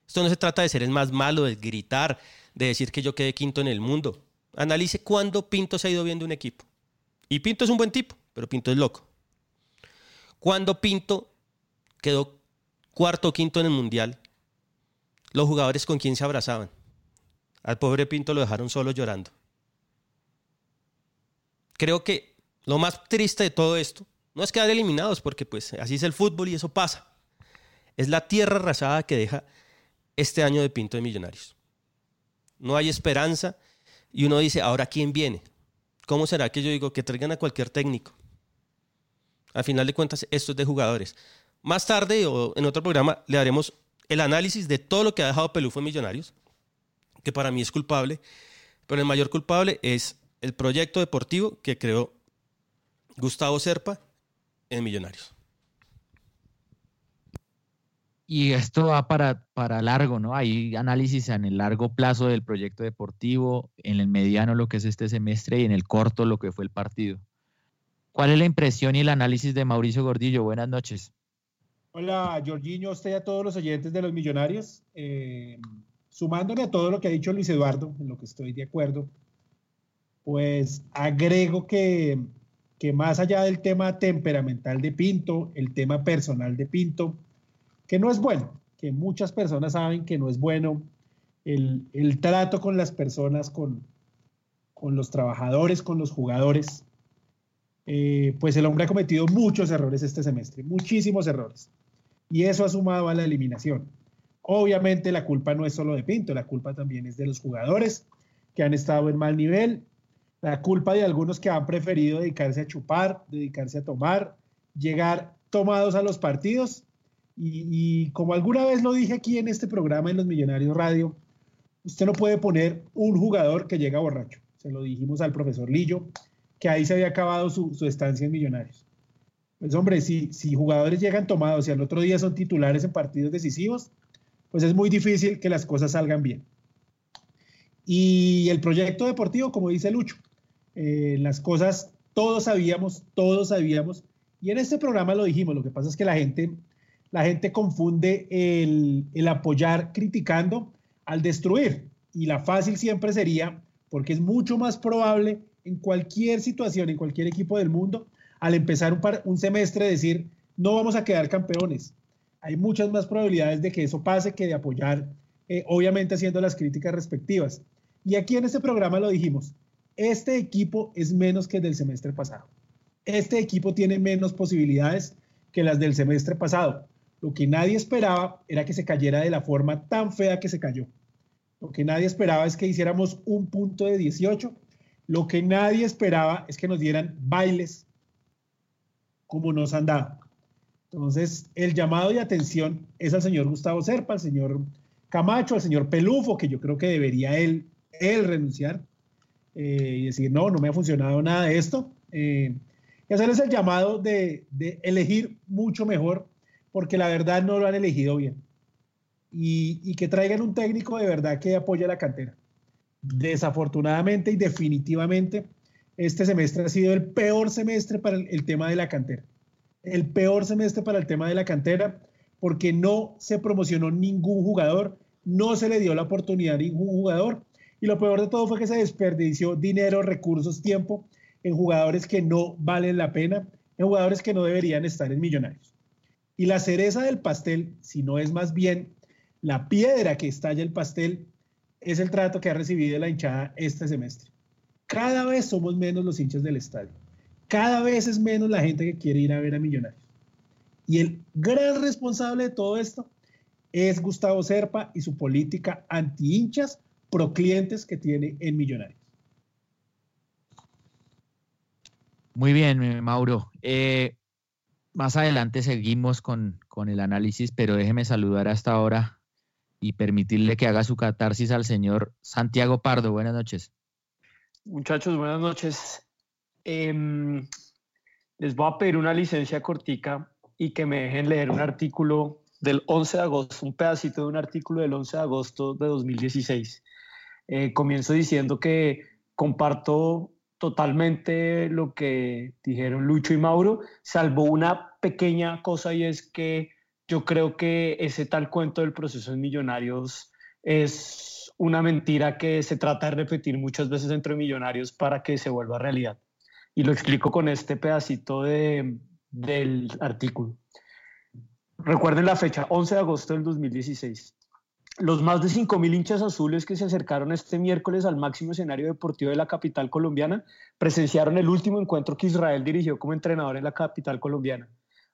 Esto no se trata de ser el más malo, de gritar, de decir que yo quedé quinto en el mundo. Analice cuándo Pinto se ha ido viendo un equipo. Y Pinto es un buen tipo, pero Pinto es loco. Cuando Pinto quedó cuarto o quinto en el Mundial, los jugadores con quién se abrazaban. Al pobre Pinto lo dejaron solo llorando. Creo que lo más triste de todo esto no es quedar eliminados, porque pues así es el fútbol y eso pasa. Es la tierra arrasada que deja este año de Pinto de Millonarios. No hay esperanza y uno dice, ahora quién viene. ¿Cómo será que yo digo que traigan a cualquier técnico? Al final de cuentas, esto es de jugadores. Más tarde o en otro programa le haremos el análisis de todo lo que ha dejado Pelufo en Millonarios, que para mí es culpable, pero el mayor culpable es el proyecto deportivo que creó Gustavo Serpa en Millonarios. Y esto va para, para largo, ¿no? Hay análisis en el largo plazo del proyecto deportivo, en el mediano lo que es este semestre y en el corto lo que fue el partido. ¿Cuál es la impresión y el análisis de Mauricio Gordillo? Buenas noches. Hola, Jorginho, usted y a todos los oyentes de los millonarios. Eh, sumándole a todo lo que ha dicho Luis Eduardo, en lo que estoy de acuerdo, pues agrego que, que más allá del tema temperamental de Pinto, el tema personal de Pinto, que no es bueno, que muchas personas saben que no es bueno el, el trato con las personas, con, con, los trabajadores, con los jugadores, eh, pues el hombre ha cometido muchos errores este semestre, muchísimos errores. Y eso ha sumado a la eliminación. Obviamente la culpa no es solo de Pinto, la culpa también es de los jugadores que han estado en mal nivel, la culpa de algunos que han preferido dedicarse a chupar, dedicarse a tomar, llegar tomados a los partidos y, como alguna vez lo dije aquí en este programa en Los Millonarios Radio, usted no puede poner un jugador que llega borracho. Se lo dijimos al profesor Lillo, que ahí se había acabado su, estancia en Millonarios. Pues hombre, si, si jugadores llegan tomados y al otro día son titulares en partidos decisivos, pues es muy difícil que las cosas salgan bien. Y el proyecto deportivo, como dice Lucho, eh, las cosas todos sabíamos, todos sabíamos, y en este programa lo dijimos, lo que pasa es que la gente la gente confunde el, apoyar criticando al destruir. Y la fácil siempre sería, porque es mucho más probable en cualquier situación, en cualquier equipo del mundo, al empezar un, un semestre decir, no vamos a quedar campeones. Hay muchas más probabilidades de que eso pase que de apoyar, eh, obviamente haciendo las críticas respectivas. Y aquí en este programa lo dijimos, este equipo es menos que el del semestre pasado. Este equipo tiene menos posibilidades que las del semestre pasado. Lo que nadie esperaba era que se cayera de la forma tan fea que se cayó. Lo que nadie esperaba es que hiciéramos un punto de 18. Lo que nadie esperaba es que nos dieran bailes como nos han dado. Entonces, el llamado de atención es al señor Gustavo Serpa, al señor Camacho, al señor Pelufo, que yo creo que debería él, él renunciar eh, y decir, no, no me ha funcionado nada de esto. Eh, y hacerles el llamado de, elegir mucho mejor porque la verdad no lo han elegido bien. Y, que traigan un técnico de verdad que apoye la cantera. Desafortunadamente y definitivamente, este semestre ha sido el peor semestre para el, tema de la cantera. El peor semestre para el tema de la cantera, porque no se promocionó ningún jugador, no se le dio la oportunidad a ningún jugador. Y lo peor de todo fue que se desperdició dinero, recursos, tiempo en jugadores que no valen la pena, en jugadores que no deberían estar en millonarios. Y la cereza del pastel, si no es más bien la piedra que estalla el pastel, es el trato que ha recibido la hinchada este semestre. Cada vez somos menos los hinchas del estadio. Cada vez es menos la gente que quiere ir a ver a Millonarios. Y el gran responsable de todo esto es Gustavo Serpa y su política anti hinchas proclientes que tiene en Millonarios. Muy bien, Mauro. Eh, más adelante seguimos con, con, el análisis, pero déjeme saludar hasta ahora y permitirle que haga su catarsis al señor Santiago Pardo. Buenas noches. Muchachos, buenas noches. Eh, les voy a pedir una licencia cortica y que me dejen leer un artículo del 11 de agosto, un pedacito de un artículo del 11 de agosto de 2016. Eh, comienzo diciendo que comparto totalmente lo que dijeron Lucho y Mauro, salvo una pequeña cosa y es que yo creo que ese tal cuento del proceso de millonarios es una mentira que se trata de repetir muchas veces entre millonarios para que se vuelva realidad. Y lo explico con este pedacito de, del artículo. Recuerden la fecha, 11 de agosto del 2016. Los más de 5.000 hinchas azules que se acercaron este miércoles al máximo escenario deportivo de la capital colombiana presenciaron el último encuentro que Israel dirigió como entrenador en la capital colombiana.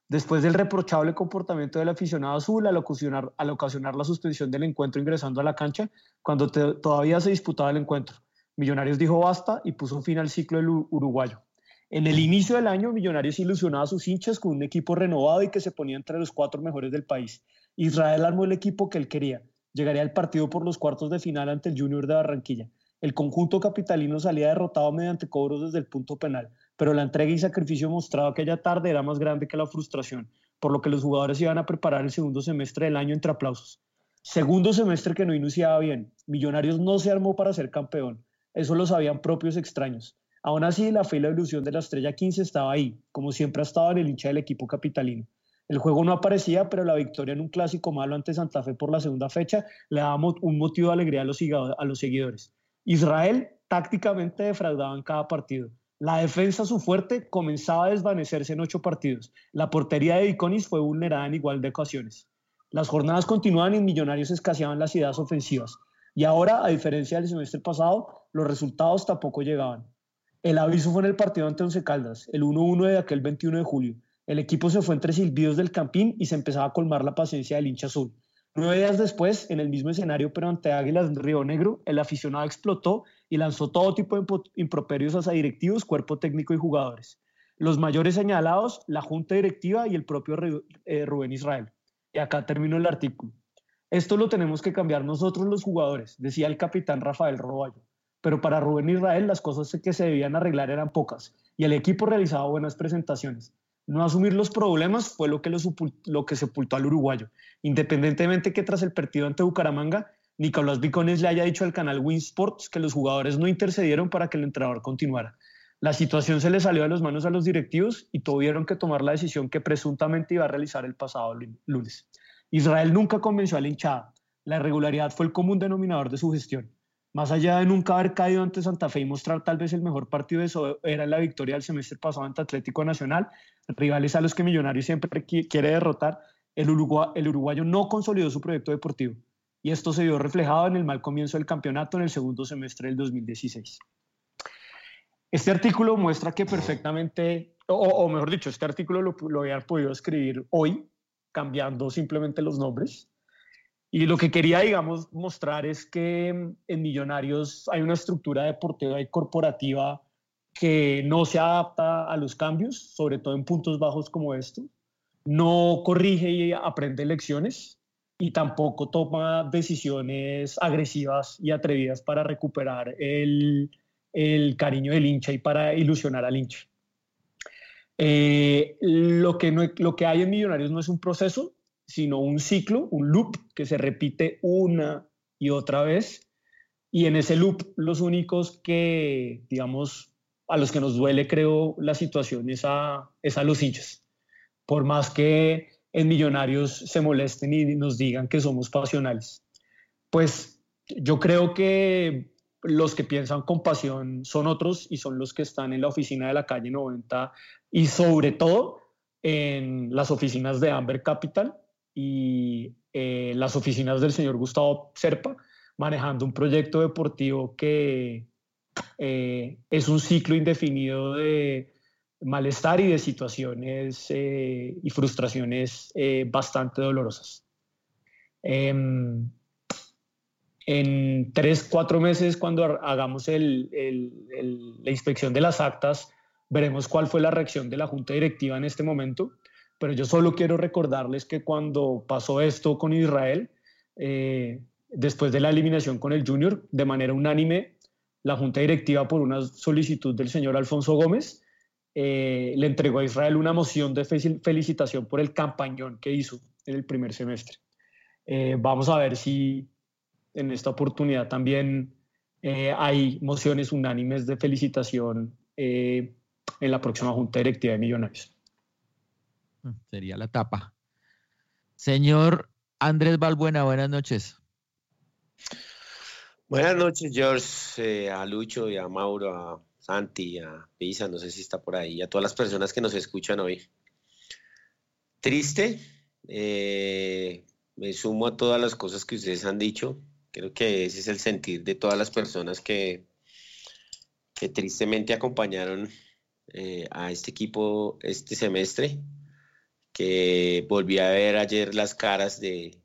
Después del reprochable comportamiento del aficionado azul al ocasionar, la suspensión del encuentro ingresando a la cancha, cuando todavía se disputaba el encuentro, Millonarios dijo basta y puso fin al ciclo del uruguayo. En el inicio del año, Millonarios ilusionaba a sus hinchas con un equipo renovado y que se ponía entre los cuatro mejores del país. Israel armó el equipo que él quería. Llegaría al partido por los cuartos de final ante el Junior de Barranquilla. El conjunto capitalino salía derrotado mediante cobros desde el punto penal, pero la entrega y sacrificio mostrado aquella tarde era más grande que la frustración, por lo que los jugadores iban a preparar el segundo semestre del año entre aplausos. Segundo semestre que no iniciaba bien. Millonarios no se armó para ser campeón. Eso lo sabían propios extraños. Aún así, la fe y la ilusión de la estrella 15 estaba ahí, como siempre ha estado en el hincha del equipo capitalino. El juego no aparecía, pero la victoria en un clásico malo ante Santa Fe por la segunda fecha le daba un motivo de alegría a los, a los seguidores. Israel tácticamente defraudaba en cada partido. La defensa, su fuerte, comenzaba a desvanecerse en ocho partidos. La portería de Iconis fue vulnerada en igual de ocasiones. Las jornadas continuaban y Millonarios escaseaban las ideas ofensivas. Y ahora, a diferencia del semestre pasado, los resultados tampoco llegaban. El aviso fue en el partido ante Once Caldas, el 1-1 de aquel 21 de julio. El equipo se fue entre silbidos del campín y se empezaba a colmar la paciencia del hincha azul. Nueve días después, en el mismo escenario, pero ante Águilas Río Negro, el aficionado explotó y lanzó todo tipo de improperios hacia directivos, cuerpo técnico y jugadores. Los mayores señalados, la junta directiva y el propio eh, Rubén Israel. Y acá termino el artículo. Esto lo tenemos que cambiar nosotros los jugadores, decía el capitán Rafael Roballo pero para Rubén Israel las cosas que se debían arreglar eran pocas y el equipo realizaba buenas presentaciones. No asumir los problemas fue lo que, lo, sepultó al uruguayo, independientemente que tras el partido ante Bucaramanga, Nicolás Vicones le haya dicho al canal Win Sports que los jugadores no intercedieron para que el entrenador continuara. La situación se le salió de las manos a los directivos y tuvieron que tomar la decisión que presuntamente iba a realizar el pasado lunes. Israel nunca convenció a la hinchada. La irregularidad fue el común denominador de su gestión. Más allá de nunca haber caído ante Santa Fe y mostrar tal vez el mejor partido de eso era la victoria del semestre pasado ante Atlético Nacional, rivales a los que Millonarios siempre quiere derrotar, el, uruguayo no consolidó su proyecto deportivo y esto se vio reflejado en el mal comienzo del campeonato en el segundo semestre del 2016. Este artículo muestra que perfectamente, o, mejor dicho, este artículo lo, lo había podido escribir hoy, cambiando simplemente los nombres, y lo que quería, digamos, mostrar es que en Millonarios hay una estructura deportiva y corporativa que no se adapta a los cambios, sobre todo en puntos bajos como esto, no corrige y aprende lecciones y tampoco toma decisiones agresivas y atrevidas para recuperar el, el cariño del hincha y para ilusionar al hincha. Eh, lo, que no, lo que hay en Millonarios no es un proceso, sino un ciclo, un loop que se repite una y otra vez. Y en ese loop los únicos que, digamos, a los que nos duele, creo, la situación es a, a los hinchas. Por más que en Millonarios se molesten y nos digan que somos pasionales. Pues yo creo que los que piensan con pasión son otros y son los que están en la oficina de la calle 90 y sobre todo en las oficinas de Amber Capital, y eh, las oficinas del señor Gustavo Serpa, manejando un proyecto deportivo que eh, es un ciclo indefinido de malestar y de situaciones eh, y frustraciones bastante dolorosas. Em, en tres, cuatro meses, cuando hagamos el, la inspección de las actas, veremos cuál fue la reacción de la Junta Directiva en este momento. Pero yo solo quiero recordarles que cuando pasó esto con Israel, eh, después de la eliminación con el Junior, de manera unánime, la Junta Directiva, por una solicitud del señor Alfonso Gómez, eh, le entregó a Israel una moción de felicitación por el campañón que hizo en el primer semestre. Eh, vamos a ver si en esta oportunidad también eh, hay mociones unánimes de felicitación en la próxima Junta Directiva de Millonarios. Sería la tapa. Señor Andrés Balbuena, buenas noches. Buenas noches, George, a Lucho y a Mauro, a Santi, a Pisa, no sé si está por ahí, a todas las personas que nos escuchan hoy. Triste, eh, me sumo a todas las cosas que ustedes han dicho. Creo que ese es el sentir de todas las personas que, que tristemente acompañaron eh, a este equipo este semestre, que volví a ver ayer las caras de,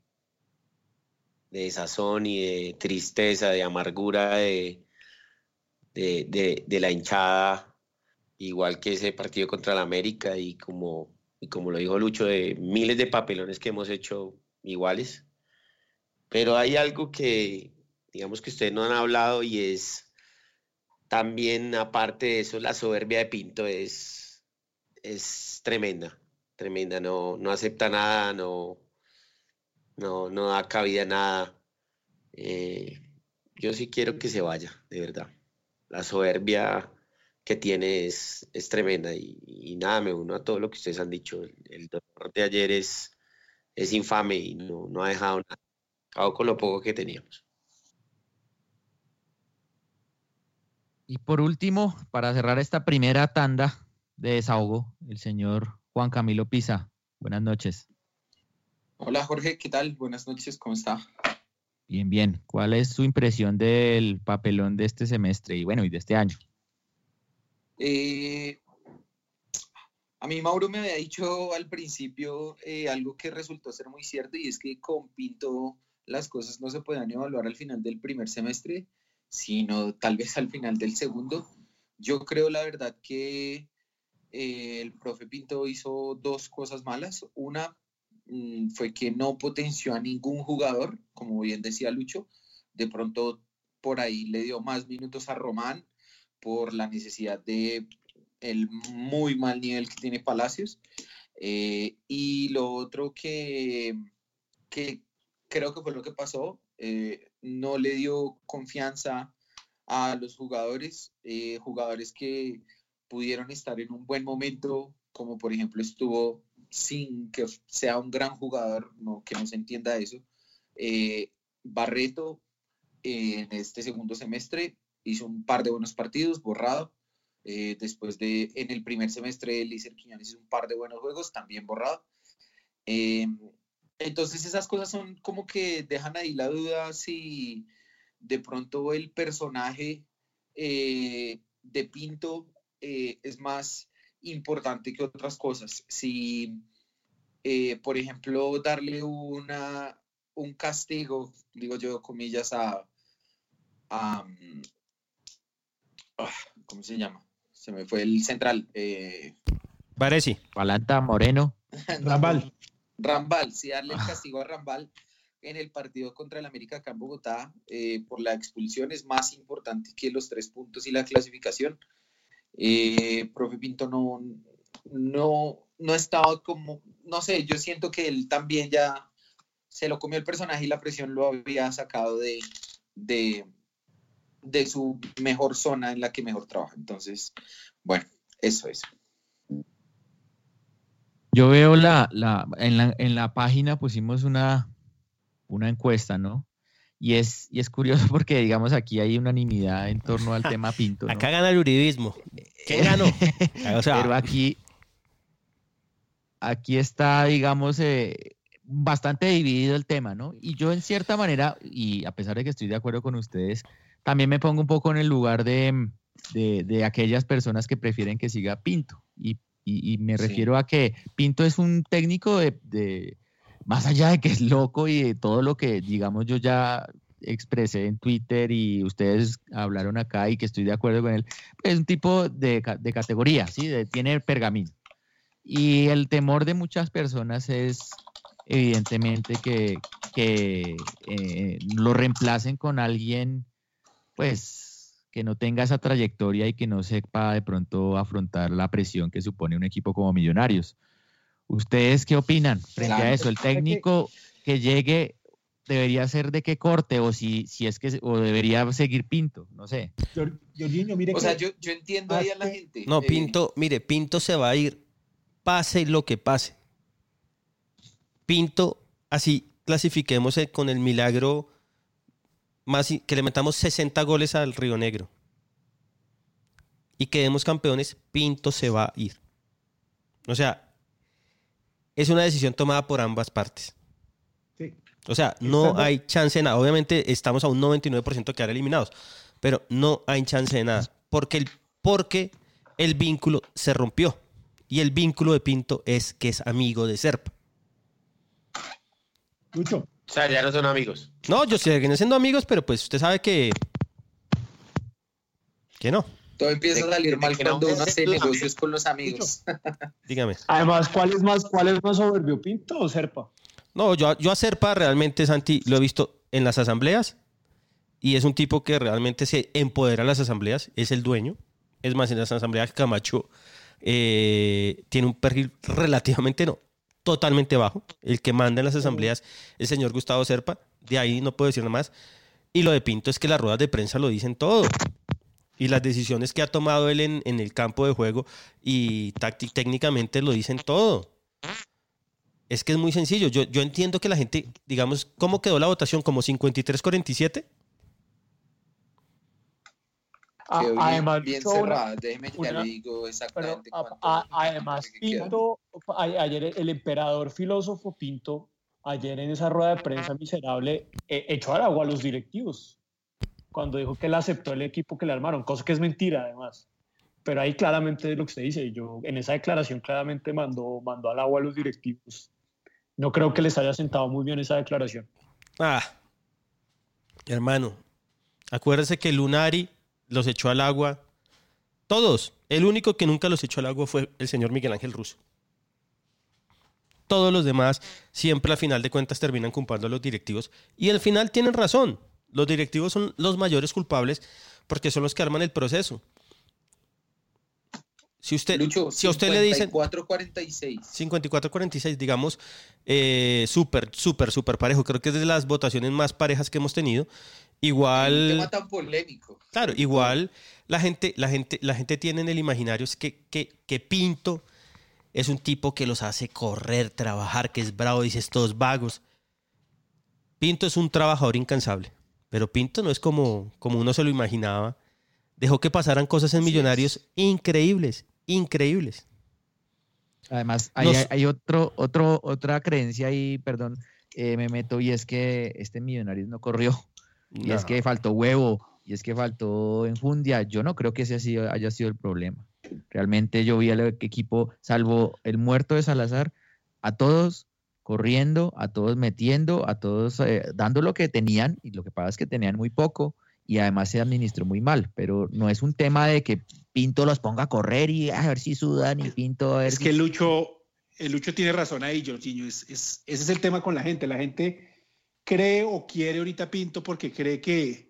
de desazón y de tristeza, de amargura de, de, la hinchada, igual que ese partido contra el América y como, y como lo dijo Lucho, de miles de papelones que hemos hecho iguales. Pero hay algo que, digamos que ustedes no han hablado y es también, aparte de eso, la soberbia de Pinto es, es tremenda, tremenda, no, no acepta nada, no, no, no da cabida a nada. Eh, yo sí quiero que se vaya, de verdad la soberbia que tiene es, es tremenda y, nada, me uno a todo lo que ustedes han dicho. El, dolor de ayer es, es infame y no, no ha dejado nada. Acabó con lo poco que teníamos. Y por último, para cerrar esta primera tanda de desahogo, el señor Juan Camilo Pisa. Buenas noches. Hola Jorge, ¿qué tal? Buenas noches, ¿cómo está? Bien, bien. ¿Cuál es su impresión del papelón de este semestre y bueno, y de este año? Eh, a mí Mauro me había dicho al principio eh, algo que resultó ser muy cierto y es que con Pinto las cosas no se pueden evaluar al final del primer semestre, sino tal vez al final del segundo. Yo creo la verdad que eh, el profe Pinto hizo dos cosas malas. Una, Mm, fue que no potenció a ningún jugador, como bien decía Lucho, de pronto por ahí le dio más minutos a Román por la necesidad de el muy mal nivel que tiene Palacios. Eh, y lo otro que, que, creo que fue lo que pasó, eh, no le dio confianza a los jugadores, jugadores que pudieron estar en un buen momento, como por ejemplo estuvo sin que sea un gran jugador, no, que no se entienda eso. Eh, Barreto en este segundo semestre hizo un par de buenos partidos, borrado. Eh, después de, en el primer semestre, Lícer Quiñones hizo un par de buenos juegos, también borrado. Eh, entonces esas cosas son como que dejan ahí la duda si de pronto el personaje de Pinto es más importante que otras cosas. Si, eh, por ejemplo, darle una, un castigo, digo yo, comillas, a, mm, ah, ¿cómo se llama? Se me fue el central. Eh. Palanta Moreno. Rambal. Rambal, si darle el castigo a Rambal en el partido contra el América acá en Bogotá eh, por la expulsión es más importante que los tres puntos y la clasificación. Eh, profe Pinto no, no, no estaba como, no sé, yo siento que él también ya se lo comió el personaje y la presión lo había sacado de, de, de su mejor zona en la que mejor trabaja. Entonces, bueno, eso es. Yo veo la, la, en, la, en la página pusimos una, una encuesta, ¿no? Y es, y es curioso porque, digamos, aquí hay unanimidad en torno al tema Pinto. Acá gana el uribismo. ¿Qué ganó? Pero aquí, aquí está, digamos, eh, bastante dividido el tema, ¿no? Y yo en cierta manera, y a pesar de que estoy de acuerdo con ustedes, también me pongo un poco en el lugar de, de, aquellas personas que prefieren que siga Pinto. Y, y, me refiero a que Pinto es un técnico de más allá de que es loco y de todo lo que, digamos, yo ya expresé en Twitter y ustedes hablaron acá y que estoy de acuerdo con él, es un tipo de, de categoría, ¿sí? De- tiene pergamino. Y el temor de muchas personas es evidentemente que, que eh, lo reemplacen con alguien, pues, que no tenga esa trayectoria y que no sepa de pronto afrontar la presión que supone un equipo como Millonarios. ¿Ustedes qué opinan frente a eso? ¿El técnico que llegue debería ser de qué corte o si, si es que o debería seguir Pinto? No sé. Jorginho, mire O que sea, yo, yo entiendo ahí a la gente. No, eh, Pinto, mire, Pinto se va a ir, pase lo que pase. Pinto, así clasifiquemos con el milagro más que le metamos 60 goles al Río Negro y quedemos campeones, Pinto se va a ir. O sea, es una decisión tomada por ambas partes. Sí. O sea, no hay chance de nada. Obviamente estamos a un 99% de quedar eliminados, pero no hay chance de nada. Porque el, porque el vínculo se rompió. Y el vínculo de Pinto es que es amigo de Serpa. Lucho. O sea, ya no son amigos. No, yo seguiré siendo amigos, pero pues usted sabe que. Que no. Todo empieza a salir mal no cuando uno hace negocios con los amigos. Dígame. Además, ¿cuál es más, cuál es más soberbio, Pinto o Serpa? No, yo, a- yo a Serpa realmente, Santi, lo he visto en las asambleas y es un tipo que realmente se empodera en las asambleas, es el dueño. Es más, en las asambleas Camacho eh, tiene un perfil relativamente, no, totalmente bajo. El que manda en las asambleas, el señor Gustavo Serpa, de ahí no puedo decir nada más. Y lo de Pinto es que las ruedas de prensa lo dicen todo. Y las decisiones que ha tomado él en, en el campo de juego y técnicamente lo dicen todo. Es que es muy sencillo. Yo, yo entiendo que la gente, digamos, ¿cómo quedó la votación? ¿Como 53-47? A- Quedó bien- además, bien cerrada. Déjeme ya una- le digo exactamente a- cuánto. a- además, que. Pinto, a- ayer el emperador filósofo Pinto, ayer en esa rueda de prensa miserable, eh, echó al agua a los directivos cuando dijo que él aceptó el equipo que le armaron, cosa que es mentira además. Pero ahí claramente es lo que usted dice, yo en esa declaración claramente mandó, mandó al agua a los directivos. No creo que les haya sentado muy bien esa declaración. Ah, hermano, acuérdese que Lunari los echó al agua. Todos. El único que nunca los echó al agua fue el señor Miguel Ángel Russo. Todos los demás siempre a final de cuentas terminan culpando a los directivos. Y al final tienen razón. Los directivos son los mayores culpables porque son los que arman el proceso. Si usted, Lucho, si a usted le dicen 54-46. 54-46, digamos, eh, súper, súper, súper parejo. Creo que es de las votaciones más parejas que hemos tenido. Un Igual, tema tan polémico. claro, igual la gente, la gente, la gente tiene en el imaginario es que, que, que Pinto es un tipo que los hace correr, trabajar, que es bravo, dice estos vagos. Pinto es un trabajador incansable, pero Pinto no es como, como uno se lo imaginaba. Dejó que pasaran cosas en Millonarios increíbles, increíbles. Además, hay, Nos- hay otro, otro, otra creencia ahí, perdón, eh, me meto, y es que este Millonarios no corrió, y es que faltó huevo, y es que faltó enjundia. Yo no creo que ese haya sido el problema. Realmente yo vi al equipo, salvo el muerto de Salazar, a todos corriendo, a todos metiendo, a todos eh, dando lo que tenían, y lo que pasa es que tenían muy poco, y además se administró muy mal, pero no es un tema de que Pinto los ponga a correr y a ver si sudan y Pinto a ver Es si- que el Lucho, el Lucho tiene razón ahí, Jorginho. Es, es- ese es el tema con la gente. La gente cree o quiere ahorita Pinto porque cree que,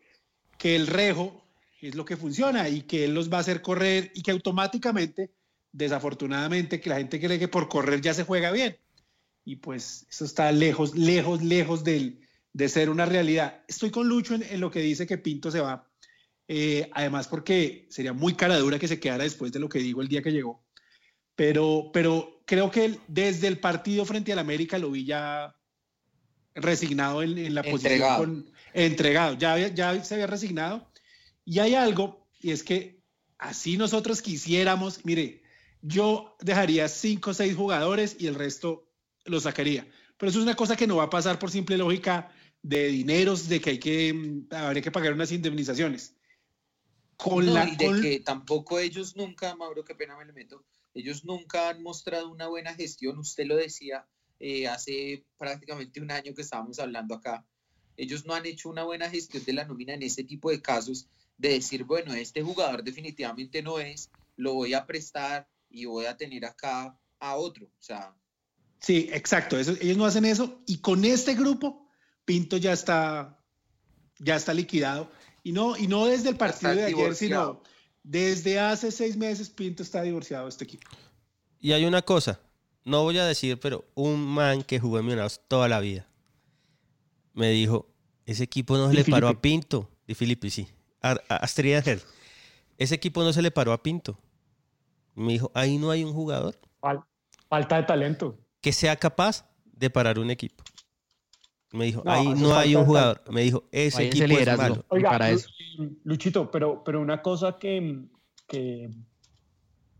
que el rejo es lo que funciona y que él los va a hacer correr y que automáticamente, desafortunadamente, que la gente cree que por correr ya se juega bien. Y pues eso está lejos, lejos, lejos del, de ser una realidad. Estoy con Lucho en, en lo que dice que Pinto se va. Eh, además, porque sería muy cara dura que se quedara después de lo que digo el día que llegó. Pero, pero creo que desde el partido frente al América lo vi ya resignado en, en la Entregado. posición. Con, entregado, ya, había- ya se había resignado. Y hay algo, y es que así nosotros quisiéramos, mire, yo dejaría cinco o seis jugadores y el resto lo sacaría. Pero eso es una cosa que no va a pasar por simple lógica de dineros, de que hay que, mm, habría que pagar unas indemnizaciones. Con No, la, y de con- que tampoco ellos nunca, Mauro, qué pena me le meto, ellos nunca han mostrado una buena gestión. Usted lo decía eh, hace prácticamente un año que estábamos hablando acá. ellos no han hecho una buena gestión de la nómina en este tipo de casos, de decir, bueno, este jugador definitivamente no es, lo voy a prestar y voy a tener acá a otro. O sea, Sí, exacto. Eso, ellos no hacen eso. Y con este grupo, Pinto ya está, ya está liquidado. Y no, y no desde el partido de ayer, divorciado. sino desde hace seis meses, Pinto está divorciado de este equipo. Y hay una cosa, no voy a decir, pero un man que jugó en Millonarios toda la vida me dijo, ese equipo no se Di le paró a. Pinto. Di Filippi, sí. A- a- Astrid Ángel. Ese equipo no se le paró a Pinto. Me dijo, ahí no hay un jugador Fal- falta de talento. Que sea capaz de parar un equipo. Me dijo, No, ahí no hay un jugador. Me dijo, ese hay ese equipo es liderazgo. malo. Oiga, para eso. Luchito, pero, pero una cosa que, que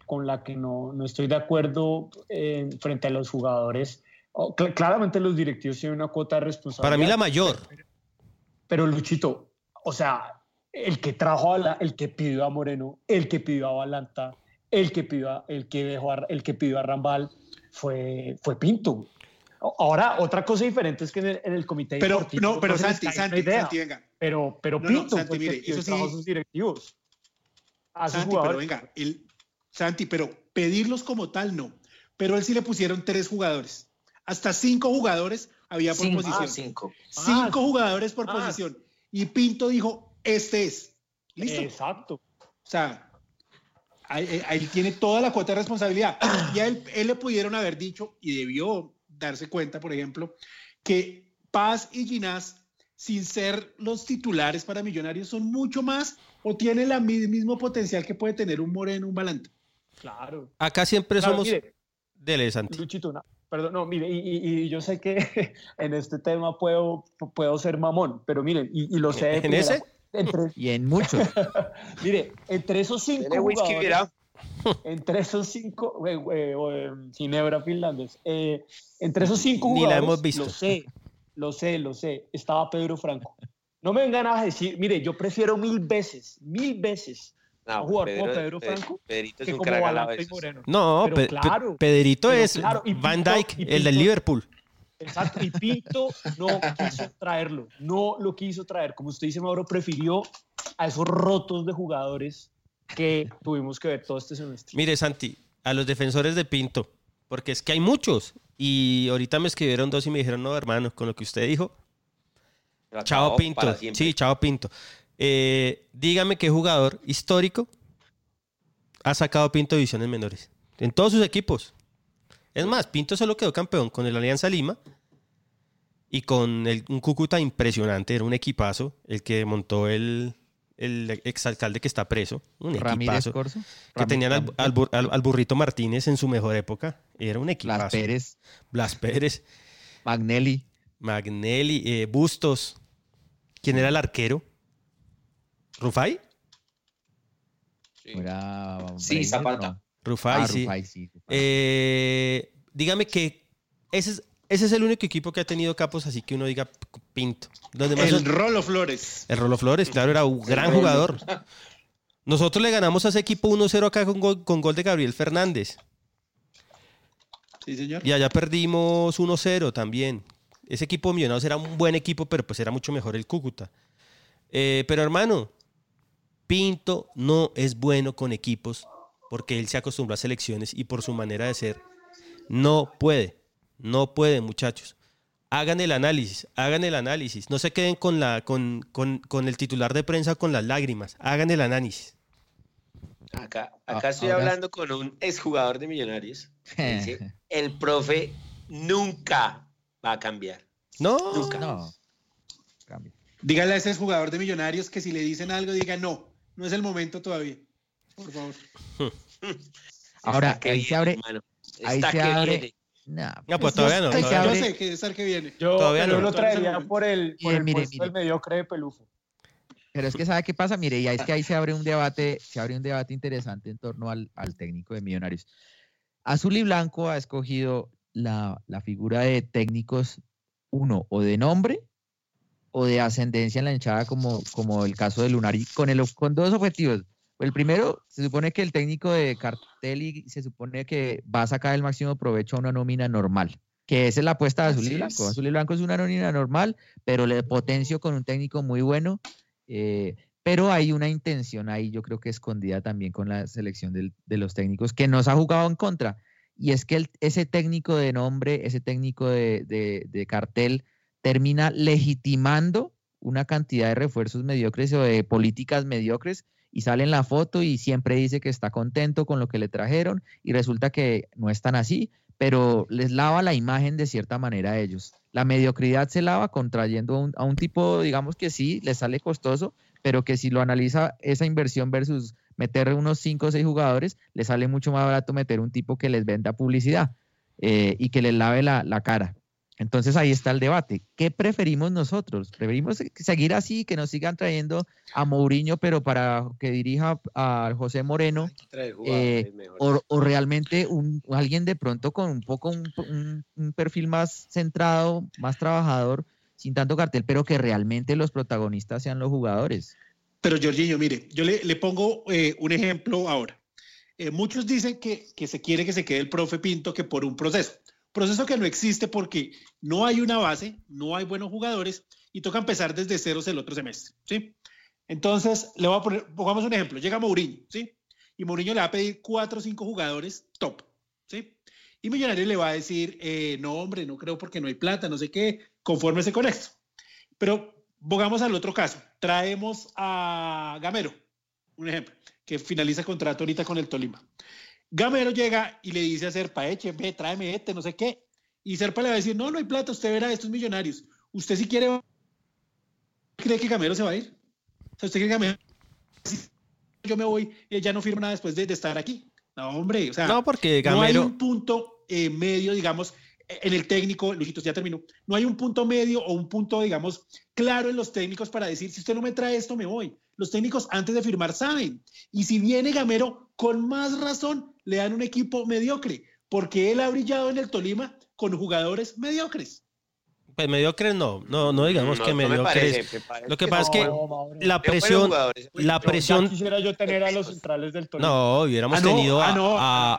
con la que no, no estoy de acuerdo eh, frente a los jugadores, oh, cl- claramente los directivos tienen una cuota de responsabilidad. Para mí la mayor. Pero Luchito, o sea, el que trajo a la, el que pidió a Moreno, el que pidió a Balanta, el que pidió a, el que dejó a- el que pidió a Rambal fue, fue Pinto. Ahora, otra cosa diferente es que en el, en el comité Pero, deportivo no, pero les Santi, Santi, idea. Santi, venga. Pero, pero No, no, Pinto Santi, el mire, eso a sus directivos. A sus Santi, pero venga, él, Santi, pero pedirlos como tal no. Pero él sí le pusieron tres jugadores. Hasta cinco jugadores había por Cinco. posición. Ah, cinco. Cinco Ah, jugadores por ah. posición. Y Pinto dijo, este es. ¿Listo? Exacto. O sea, ahí, ahí- ahí tiene toda la cuota de responsabilidad. Y a él, él le pudieron haber dicho, y debió darse cuenta, por ejemplo, que Paz y Ginás, sin ser los titulares para Millonarios, son mucho más o tienen el mismo potencial que puede tener un Moreno, un Balanta. Claro. Acá siempre Claro, somos... mire, Dele, Santi. Luchito, no, perdón, no, mire, y, y- y yo sé que en este tema puedo, puedo ser mamón, pero miren, y, y lo sé. ¿En ese? Entre, Y en muchos. mire, entre esos cinco jugadores, entre esos cinco, eh, eh, o, eh, Ginebra finlandés, eh, entre esos cinco Ni la jugadores, hemos visto. lo sé, lo sé, lo sé, estaba Pedro Franco. No me vengan a decir, mire, yo prefiero mil veces, mil veces No, jugar como Pedro- Pedro Pe- Franco Pedrito es que un como. Moreno. No, Pero Pe- claro, Pedrito pero es claro, Van Dyke, el del Liverpool. Exacto, y Pinto no quiso traerlo, no lo quiso traer. Como usted dice, Mauro, prefirió a esos rotos de jugadores que tuvimos que ver todo este semestre. Mire, Santi, a los defensores de Pinto, porque es que hay muchos. Y ahorita me escribieron dos y me dijeron, no, hermano, con lo que usted dijo, chao Pinto. Sí, chao Pinto. Eh, dígame qué jugador histórico ha sacado Pinto de divisiones menores. En todos sus equipos. Es más, Pinto solo quedó campeón con el Alianza Lima y con el- un Cúcuta impresionante. Era un equipazo el que montó el, el exalcalde que está preso. Un Ramírez equipazo. Corso. Que Ram- tenían al, Ram- al bur- al- al burrito Martínez en su mejor época. Era un equipazo. Blas Pérez, Blas Pérez. Magnelli. Magnelli, eh, Bustos. ¿Quién era el arquero? ¿Rufai? Era Sí, Breiner, Zapata. ¿no? Rufai, Ah, sí. Rufai, sí. Eh, dígame que ese es, ese es el único equipo que ha tenido capos así que uno diga pinto. Donde más El Rolo Flores. el Rolo Flores, claro, era un gran Rolo. jugador. Nosotros le ganamos a ese equipo 1-0 acá con gol, con gol de Gabriel Fernández. Sí, señor. Y allá perdimos 1-0 también. Ese equipo de Millonarios era un buen equipo, pero pues era mucho mejor el Cúcuta. Eh, pero hermano, Pinto no es bueno con equipos porque él se acostumbró a selecciones y por su manera de ser no puede. No puede, muchachos. Hagan el análisis, hagan el análisis. No se queden con, la, con, con- con el titular de prensa con las lágrimas. Hagan el análisis. Acá, Ah, acá estoy ahora- hablando con un exjugador de Millonarios. que dice, el profe nunca va a cambiar. No, Nunca. No. Cambia. Dígale a ese jugador de Millonarios que si le dicen algo, diga no, no es el momento todavía. Por favor. Ahora, que ahí se abre. hermano. Ahí Está se que abre. viene. Nah, No, pues todavía no. ahí se todavía no. Yo sé que es el que viene. Yo, Todavía no. yo lo traería no. por el, por Mire, el mire, puesto mire. del mediocre de Pelufo. Pero es que sabe qué pasa, mire, y ahí es que ahí se abre un debate, se abre un debate interesante en torno al, al técnico de Millonarios. Azul y Blanco ha escogido la, la figura de técnicos, uno, o de nombre o de ascendencia en la hinchada, como, como el caso de Lunari, con, el, con dos objetivos. El primero, se supone que el técnico de Cartelli se supone que va a sacar el máximo provecho a una nómina normal, que esa es la apuesta de Azul y Blanco. es. Azul y Blanco es una nómina normal, pero le potencio con un técnico muy bueno. eh, pero hay una intención ahí, yo creo que escondida también con la selección del- de los técnicos, que nos ha jugado en contra. Y es que el- ese técnico de nombre, ese técnico de, de- de cartel, termina legitimando una cantidad de refuerzos mediocres o de políticas mediocres y sale en la foto y siempre dice que está contento con lo que le trajeron y resulta que no es tan así, pero les lava la imagen de cierta manera a ellos. La mediocridad se lava contrayendo a un, tipo, digamos que sí, le sale costoso, pero que si lo analiza esa inversión versus meter unos 5 o 6 jugadores, le sale mucho más barato meter un tipo que les venda publicidad eh, y que les lave la, la cara. Entonces ahí está el debate. ¿Qué preferimos nosotros? ¿Preferimos se- seguir así, que nos sigan trayendo a Mourinho, pero para que dirija a José Moreno? eh, o, o realmente un, alguien de pronto con un poco un, un- un perfil más centrado, más trabajador, sin tanto cartel, pero que realmente los protagonistas sean los jugadores. Pero Jorginho, mire, yo le, le pongo eh, un ejemplo ahora. Eh, muchos dicen que, que se quiere que se quede el profe Pinto que por un proceso. Proceso que no existe porque no hay una base, no hay buenos jugadores y toca empezar desde ceros el otro semestre, ¿sí? Entonces, le voy a poner, pongamos un ejemplo, llega Mourinho, ¿sí? Y Mourinho le va a pedir cuatro o cinco jugadores top, ¿sí? Y Millonarios le va a decir, eh, no, hombre, no creo porque no hay plata, no sé qué, confórmese con esto. Pero pongamos al otro caso, traemos a Gamero, un ejemplo, que finaliza contrato ahorita con el Tolima. Gamero llega y le dice a Serpa, eche, ve, tráeme este, no sé qué. Y Serpa le va a decir, no, no hay plata, usted verá estos millonarios. Usted si quiere, ¿cree que Gamero se va a ir? O sea, ¿usted cree que Gamero, yo me voy y ya no firmo nada después de, de estar aquí? No, hombre, o sea, No, porque no hay Gamero- un punto eh, medio, digamos, en el técnico, Luchito, ya terminó, no hay un punto medio o un punto, digamos, claro en los técnicos para decir, si usted no me trae esto, me voy. Los técnicos antes de firmar saben. Y si viene Gamero, con más razón le dan un equipo mediocre, porque él ha brillado en el Tolima con jugadores mediocres. Pues mediocres no, no, no digamos No, que no me mediocres. parece, me parece Lo que que pasa es que la presión, la Ya presión, quisiera yo tener a los centrales del Tolima. no, hubiéramos Ah, no, tenido a, ah,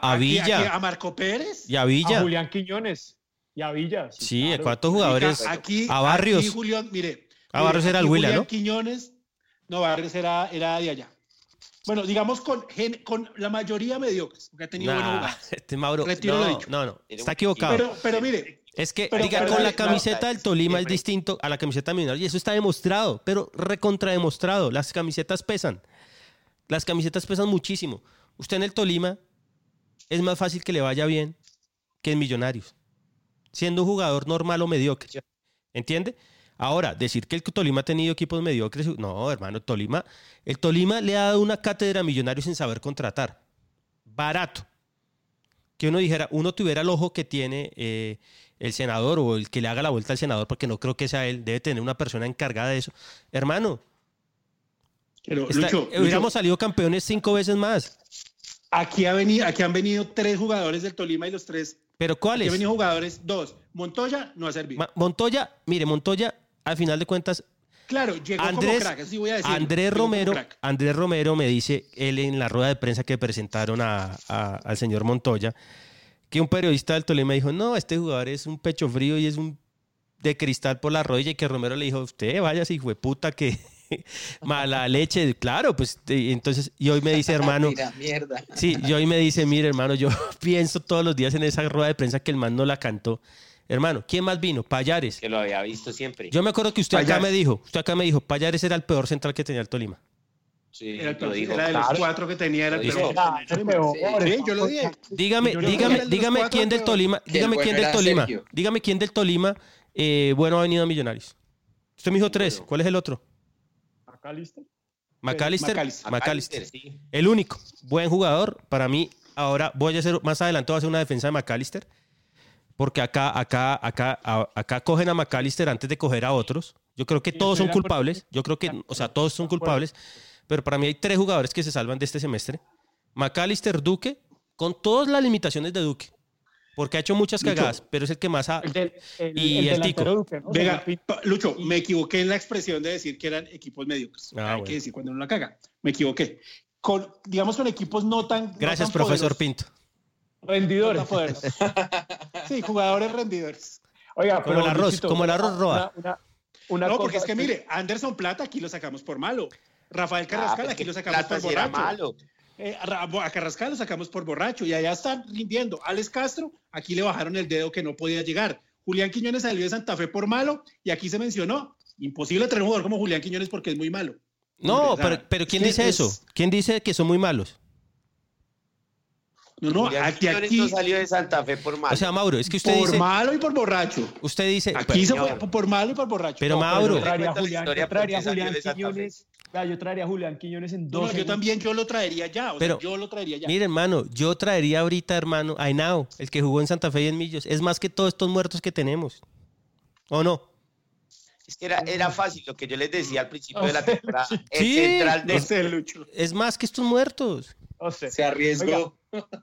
a- a aquí- aquí Villa a Marco Pérez. y a Villa. A Julián Quiñones y a Villa. sí, Sí, claro. ¿cuántos jugadores? Aquí, a Barrios. aquí, Julián, mire. A Barrios era el Huila, Julián ¿no? Quiñones, no, Barrios era, era de allá. Bueno, digamos con, gen- con la mayoría mediocres, porque ha tenido buenos Nah, jugadores. este Mauro, Retiro lo no, dicho. no, no, está equivocado. Pero, pero mire, Es que, Pero- diga, pero con la camiseta no, del Tolima es distinto a la camiseta Millonarios y eso está demostrado, pero recontrademostrado. Las camisetas pesan. Las camisetas pesan muchísimo. Usted en el Tolima es más fácil que le vaya bien que en Millonarios, siendo un jugador normal o mediocre. ¿Entiende? Ahora, decir que el Tolima ha tenido equipos mediocres, no, hermano, Tolima, el Tolima le ha dado una cátedra a Millonarios sin saber contratar. Barato que uno dijera, uno tuviera el ojo que tiene eh, el senador o el que le haga la vuelta al senador, porque no creo que sea él, debe tener una persona encargada de eso. Hermano, pero, está- Lucho, hubiéramos Lucho, salido campeones cinco veces más. aquí, ha venido, aquí han venido tres jugadores del Tolima y los tres. ¿Pero Aquí cuáles? han venido jugadores, dos. Montoya no ha servido. Ma- Montoya, mire, Montoya, al final de cuentas, Claro, llegó como Andrés, crack, así voy a decir. Andrés Romero, Andrés Romero me dice, él en la rueda de prensa que presentaron a- a- al señor Montoya, que un periodista del Tolima dijo, no, este jugador es un pecho frío y es un de cristal por la rodilla y que Romero le dijo, usted vaya si fue puta que mala leche, claro, pues entonces, y hoy me dice, hermano, Mira, mierda. sí, y hoy me dice, mire, hermano, yo pienso todos los días en esa rueda de prensa que el man no la cantó. Hermano, ¿quién más vino? Payares. Que lo había visto siempre. Yo me acuerdo que usted acá me dijo, usted acá me dijo, Payares era el peor central que tenía el Tolima. Sí, Era, el lo peor, dijo. era de los Claro. cuatro que tenía, era el peor. yo lo dije. Dígame, dígame, dígame quién del. Tolima, dígame bueno quién del Tolima, dígame quién del Tolima, eh, bueno ha venido a Millonarios. Usted me dijo tres, ¿cuál es el otro? McAllister. McAllister. McAllister. McAllister. sí. El único, buen jugador, para mí, ahora voy a hacer, más adelante voy a hacer una defensa de McAllister, porque acá, acá, acá, a- acá cogen a McAllister antes de coger a otros. Yo creo que todos son culpables, yo creo que, o sea, todos son culpables, pero para mí hay tres jugadores que se salvan de este semestre. McAllister, Duque, con todas las limitaciones de Duque, porque ha hecho muchas Lucho. cagadas, pero es el que más ha... El, del, el, Y el el Tico. Duque, ¿no? Venga, Lucho, me equivoqué en la expresión de decir que eran equipos mediocres. Ah, Hay bueno. que decir cuando uno la caga. Me equivoqué. Con, digamos con equipos no tan. no Gracias, tan profesor poderosos. Pinto. Rendidores. sí, jugadores rendidores. Oiga, Como el arroz, como el arroz roa. no, porque es que mire, Anderson Plata aquí lo sacamos por malo. Rafael Carrascal pero aquí lo sacamos Plata por borracho. malo. Eh, a Ra- a Carrascal lo sacamos por borracho y allá están rindiendo. Alex Castro, aquí le bajaron el dedo que no podía llegar. Julián Quiñones salió de Santa Fe por malo y aquí se mencionó. Imposible tener un jugador como Julián Quiñones porque es muy malo. No, pero, pero ¿quién dice es- eso? ¿Quién dice que son muy malos? No, no, Julián aquí, Quiñones aquí no salió de Santa Fe por malo. O sea, Mauro, es que usted por dice. malo y por borracho. Usted dice. Aquí se pero- fue por malo y por borracho. Pero No, Mauro. Yo traería a Julián, yo traería a por. Quiñones. Yo traería a Julián Quiñones en dos no, yo también yo lo traería ya. O Pero- sea, yo lo traería ya. Mire, hermano, yo traería ahorita, hermano, a Henao, el que jugó en Santa Fe y en Millos. Es más que todos estos muertos que tenemos. ¿O no? Es que era, era fácil lo que yo les decía al principio de la temporada. El Sí, central de Es más que estos muertos. O sea, se arriesgó. oiga,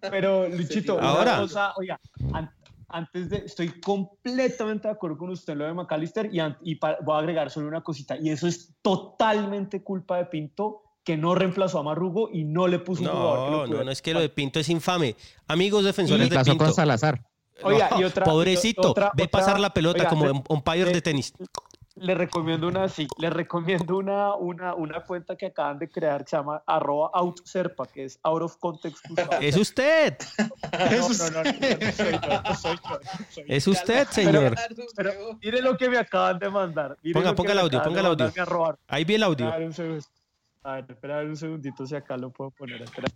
pero Luchito, una Ahora. cosa, oiga, an- antes de, estoy completamente de acuerdo con usted en lo de McAllister y, y pa- voy a agregar solo una cosita, y eso es totalmente culpa de Pinto, que no reemplazó a Marrugo y no le puso un jugador que lo No, no, pudiera- no, es que lo de Pinto es infame. Amigos defensores de pasó Pinto. con Salazar. Oiga, No, y otra- pobrecito, y otra- ve otra- pasar la pelota oiga, como un umpire de tenis. Le recomiendo una, sí, le recomiendo una, una, una cuenta que acaban de crear que se llama arroba outserpa, que es out of context. Es usted. No, no, no, no, no soy yo, no soy yo, no soy yo. Es usted, señor. Pero mire lo que me acaban de mandar. mire Ponga, ponga el audio, ponga el audio. Ahí vi el audio. A ver, un segundo. A ver, espera a ver un segundito si acá lo puedo poner. Espera.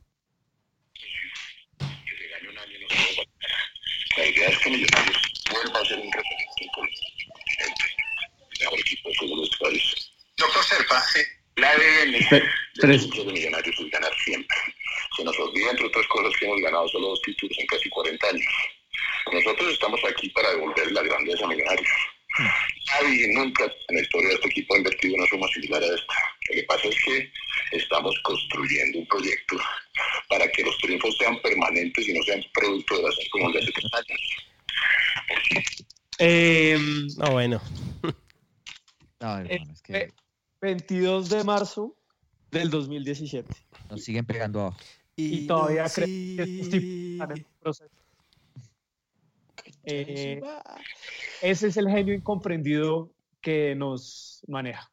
La idea es que Millonarios vuelva a ser un referente mejor equipo de fútbol de este país. Doctor Serpa, el ADN de de Millonarios es ganar siempre. Se nos olvida, entre otras cosas, que hemos ganado solo dos títulos en casi 40 años. Nosotros estamos aquí para devolver la grandeza a Millonarios. Nadie nunca en la historia de este equipo ha invertido una suma similar a esta. Lo que pasa es que estamos construyendo un proyecto para que los triunfos sean permanentes y no sean producto de las como de hace tres años. No, bueno. No, hermano, es que 22 de marzo del 2017. nos siguen pegando abajo. Y, todavía creo que estos tipos están en proceso. Eh, ese es el genio incomprendido que nos maneja.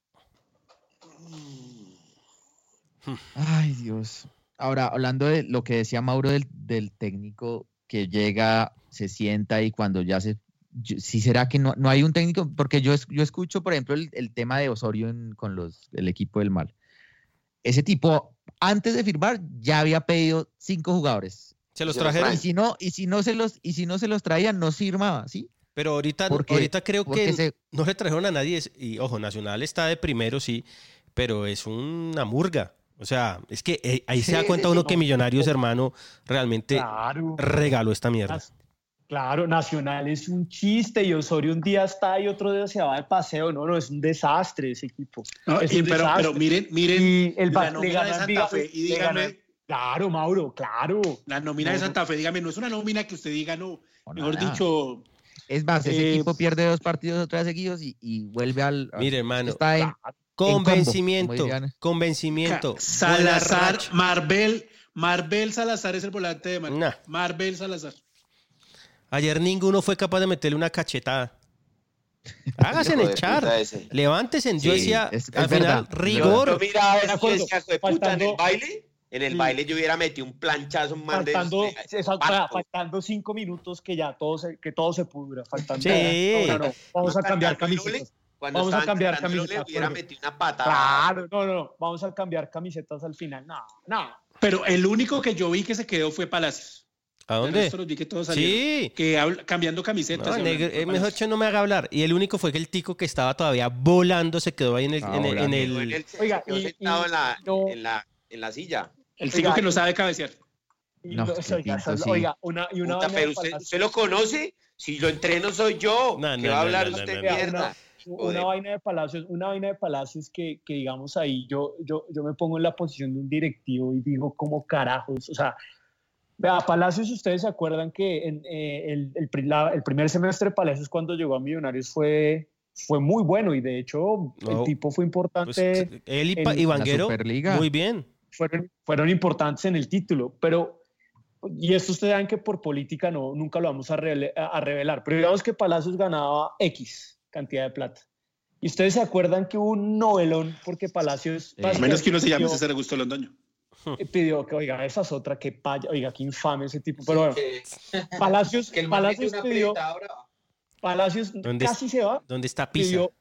Ay, Dios. Ahora, hablando de lo que decía Mauro del, del técnico que llega, se sienta y cuando ya se... Si será que no, no hay un técnico, porque yo, es- yo escucho, por ejemplo, el, el tema de Osorio en- con los, el equipo del mal. Ese tipo, antes de firmar, ya había pedido cinco jugadores. Se los trajeron. Y si no, y si no se los, y si no se los traían, no firmaba, ¿sí? Pero ahorita, Porque- ahorita creo que se- no le trajeron a nadie. Y ojo, Nacional está de primero, sí, pero es una murga. O sea, es que eh, ahí se da cuenta sí, uno sí, que no. Millonarios, hermano, realmente Claro. regaló esta mierda. Claro, Nacional es un chiste y Osorio un día está y otro día se va de paseo. No, no, es un desastre ese equipo. No, Es y- un pero, desastre. pero miren, miren Y el la nómina de Santa diga- Fe y le dígame, ganan- Claro, Mauro, claro. la nómina de No, no. Santa Fe, dígame, no es una nómina que usted diga, no, mejor nada. dicho, Es más, ese Eh, equipo pierde dos partidos otra vez seguidos y, y vuelve al... Mire, hermano, Está en, Convencimiento, en combo, convencimiento. Salazar. Marbel, Marbel Salazar es el volante de Mar Nah. Marbel Salazar. Ayer ninguno fue capaz de meterle una cachetada. Hágase Hijo de echar. puta ese. Levántense. Yo Sí, decía, es- es al verdad, final, rigor. Yo miraba "Hijo de puta, en el baile, en el Sí. baile yo hubiera metido un planchazo, de Faltando, de- faltando cinco minutos que ya todo se, que todo se pudra. Faltando, Sí. No, no, no, Vamos No a cambiar camisetas. Cuando Vamos a cambiar camisetas. hubiera Jorge. metido una patada. Claro, no, no, no. Vamos a cambiar camisetas al final. No, no. Pero el único que yo vi que se quedó fue Palacios. ¿A dónde? resto los vi que todos salieron. Sí. Que cambiando camisetas. No, negro, eh, mejor que no me haga hablar. Y el único fue que el tico que estaba todavía volando se quedó ahí en el. Ah, en el- en el- en Oiga, y- sentado y- en, la, no. en, la, en la silla. El Oiga, que no sabe cabecear. Y No, que oiga, Pinto sí. oiga, una, y una Puta, vaina pero de usted, Palacios. ¿usted lo conoce? Si lo entreno soy yo. No, ¿Qué no, va a hablar no, usted no, no. mierda? una Joder. vaina de Palacios, una vaina de Palacios que, que digamos ahí, yo, yo, yo me pongo en la posición de un directivo y digo, ¿cómo carajos? O sea, vea, Palacios, ustedes se acuerdan que en, eh, el, el pri- la- el primer semestre de Palacios cuando llegó a Millonarios fue, fue muy bueno y de hecho No. el tipo fue pues, importante, él y, en y Vanguero, muy bien. fueron, fueron importantes en el título, pero y esto ustedes saben que por política no, nunca lo vamos a, revele- a revelar, pero digamos que Palacios ganaba X cantidad de plata. Y ustedes se acuerdan que hubo un novelón porque Palacios... A menos que uno se llame César Augusto Londoño. pidió que, oiga, esa es otra, que paya, oiga, qué infame ese tipo. Pero bueno, Palacios, Que el man mete Palacios pidió. Palacios ¿Dónde casi es- se va. ¿Dónde está Pisa? Pidió,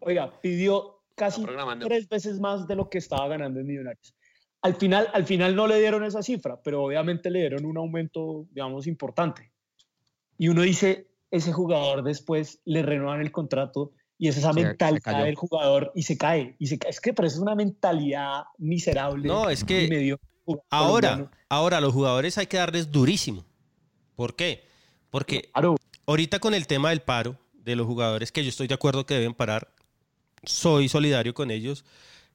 oiga, pidió casi tres veces más de lo que estaba ganando en Millonarios. Al final, al final no le dieron esa cifra, pero obviamente le dieron un aumento, digamos, importante. Y uno dice, ese jugador después le renuevan el contrato y es esa Se- mentalidad del jugador y se cae. Y se cae. Es que pero es una mentalidad miserable. No, es que medio Ahora, colombiano. ahora a los jugadores hay que darles durísimo. ¿Por qué? Porque ahorita con el tema del paro de los jugadores, que yo estoy de acuerdo que deben parar, soy solidario con ellos.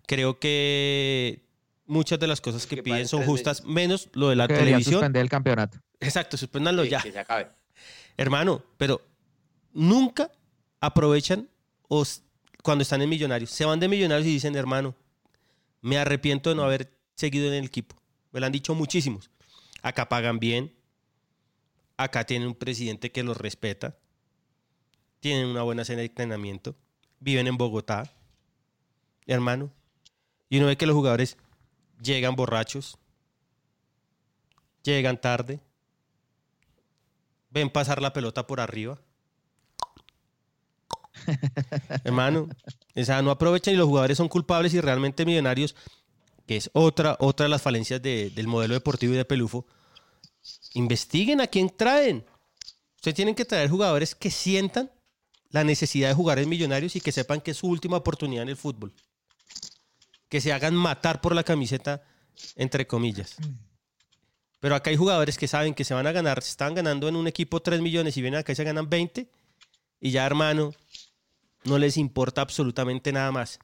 Creo que muchas de las cosas que, piden son justas, menos lo de la Que televisión. suspender el campeonato. Exacto, suspéndanlo ya. Que se acabe. Hermano, pero nunca aprovechan o cuando están en Millonarios. Se van de Millonarios y dicen, hermano, me arrepiento de no haber seguido en el equipo. Me lo han dicho muchísimos. Acá pagan bien. Acá tienen un presidente que los respeta. Tienen una buena cena de entrenamiento. Viven en Bogotá. Hermano. Y uno ve que los jugadores llegan borrachos. Llegan tarde. Ven pasar la pelota por arriba. Hermano, o sea, no aprovechan y los jugadores son culpables y realmente millonarios, que es otra, otra de las falencias de- del modelo deportivo y de Pelufo. Investiguen a quién traen. Ustedes tienen que traer jugadores que sientan la necesidad de jugar en millonarios y que sepan que es su última oportunidad en el fútbol. Que se hagan matar por la camiseta, entre comillas. Pero acá hay jugadores que saben que se van a ganar, se están ganando en un equipo 3 millones y vienen acá y se ganan 20 y ya hermano, no les importa absolutamente nada más.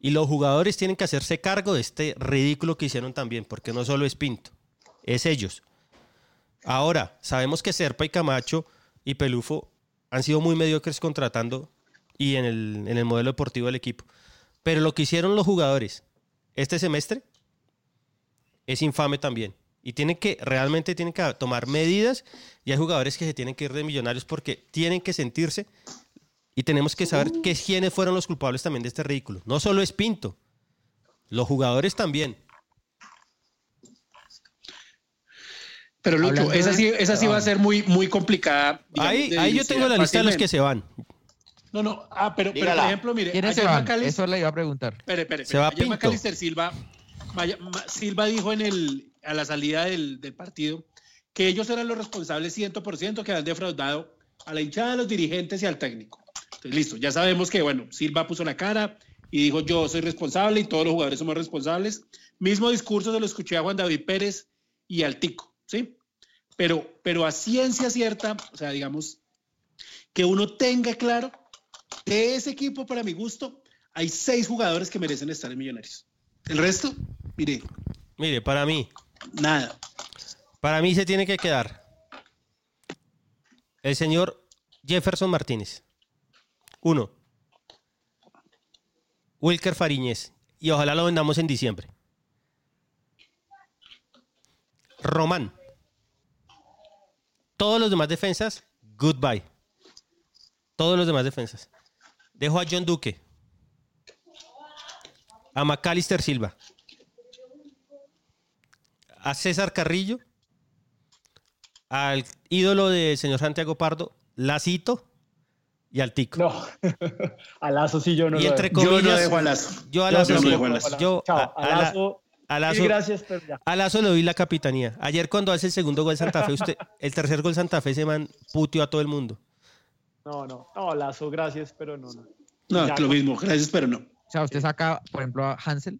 Y los jugadores tienen que hacerse cargo de este ridículo que hicieron también, porque no solo es Pinto, es ellos. Ahora, sabemos que Serpa y Camacho y Pelufo han sido muy mediocres contratando y en el, en el modelo deportivo del equipo. Pero lo que hicieron los jugadores este semestre es infame también. Y tienen que, realmente tienen que tomar medidas y hay jugadores que se tienen que ir de millonarios porque tienen que sentirse y tenemos que saber que quiénes fueron los culpables también de este ridículo. No solo es Pinto, los jugadores también. Pero Lucho, esa sí, esa sí va a ser muy, muy complicada. digamos, Ahí, ahí yo tengo la lista de los que se van. No, no, ah, pero, por ejemplo, mire, ¿Quiénes se van? Eso le iba a preguntar. Espere, espere, Se va. Ayer Pinto. Macalister Silva, Maya- Ma- Silva dijo en el, a la salida del, del partido que ellos eran los responsables 100% que habían defraudado a la hinchada, a los dirigentes y al técnico. Entonces, listo, ya sabemos que, bueno, Silva puso la cara y dijo yo soy responsable y todos los jugadores somos responsables. Mismo discurso se lo escuché a Juan David Pérez y al Tico, ¿sí? Pero, pero a ciencia cierta, o sea, digamos, que uno tenga claro de ese equipo, para mi gusto, hay seis jugadores que merecen estar en Millonarios. El resto, mire, Mire, para mí, nada. para mí se tiene que quedar el señor Jefferson Martínez. Uno. Wilker Fariñez. Y ojalá lo vendamos en diciembre. Román. Todos los demás defensas, goodbye. Todos los demás defensas. Dejo a John Duque. A Macalister Silva. A César Carrillo. Al ídolo del señor Santiago Pardo, Lacito y al Tico. No, a Lazo sí yo no y lo entre dejo. comillas, Yo no dejo a Lazo. Yo a Yo Lazo no sí. dejo a Lazo. Yo Chao, a, a a la- Lazo, a Lazo- mil gracias, pero ya. a Lazo le doy la capitanía. Ayer cuando hace el segundo gol Santa Fe, usted, el tercer gol Santa Fe se man puteó a todo el mundo. No, no, no, Lazo, gracias, pero no, no. No, Ya, lo mismo, gracias, pero no. O sea, usted saca, por ejemplo, a Hansel.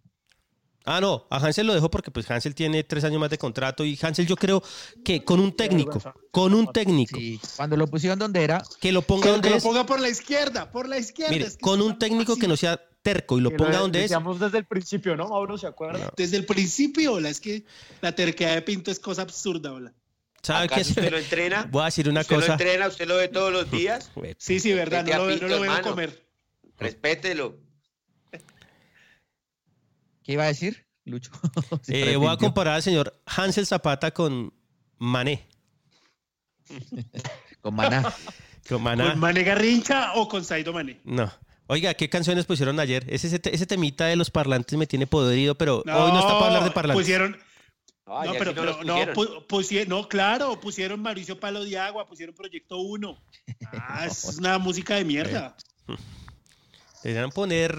Ah, no, a Hansel lo dejo porque pues Hansel tiene tres años más de contrato y Hansel yo creo que con un técnico, con un técnico, Cuando lo pusieron donde era, que lo ponga Que, donde que lo es, ponga por la izquierda, por la izquierda. mire, es que con un técnico que no sea terco y lo Que ponga donde es, desde el principio, ¿no, Mauro? ¿Se acuerda? Desde el principio, hola, es que la terquedad de Pinto es cosa absurda, hola. ¿sabe qué? ¿Acaso usted lo entrena? Voy a decir una ¿Usted lo cosa. entrena? ¿Usted lo ve todos los días? Sí, sí, verdad, no lo, no lo veo comer. Respételo. ¿Qué iba a decir, Lucho? Eh, voy a comparar al señor Hansel Zapata con Mané. Con Maná. Con Maná. ¿Con Mané Garrincha o con Saido Mané? No. Oiga, ¿qué canciones pusieron ayer? Ese, ese, ese temita de los parlantes me tiene podrido, pero hoy no está para hablar de parlantes. Pusieron. No, pero, no pero no, pusieron. pu- pusie- no, claro, pusieron Mauricio Palo de Agua, pusieron Proyecto 1. Ah, es una música de mierda. Deberían poner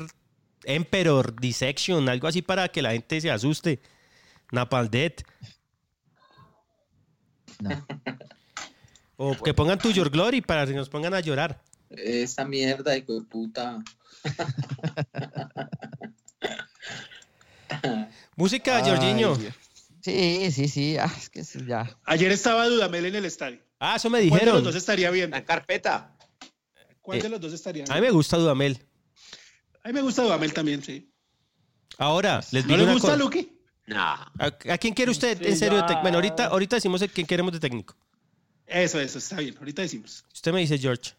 Emperor, Dissection, algo así para que la gente se asuste. Napalm Death. O que pongan To Your Glory para que nos pongan a llorar. Esa mierda, hijo de puta. Música, Ay, Jorginho. Dios. Sí, sí, sí. ah, es que eso ya. Ayer estaba Dudamel en el estadio. Ah, eso me ¿Cuál de los dijeron. dos estaría bien? La carpeta. ¿Cuál Eh, de los dos estaría A bien? mí me gusta Dudamel. A mí me gusta Dudamel también, sí. Ahora, les ¿No digo le una gusta. Luqui? No. ¿A, a quién quiere usted Sí, en serio? de ya. Bueno, ahorita, ahorita decimos quién queremos de técnico. Eso, eso, está bien. Ahorita decimos. Usted me dice, George.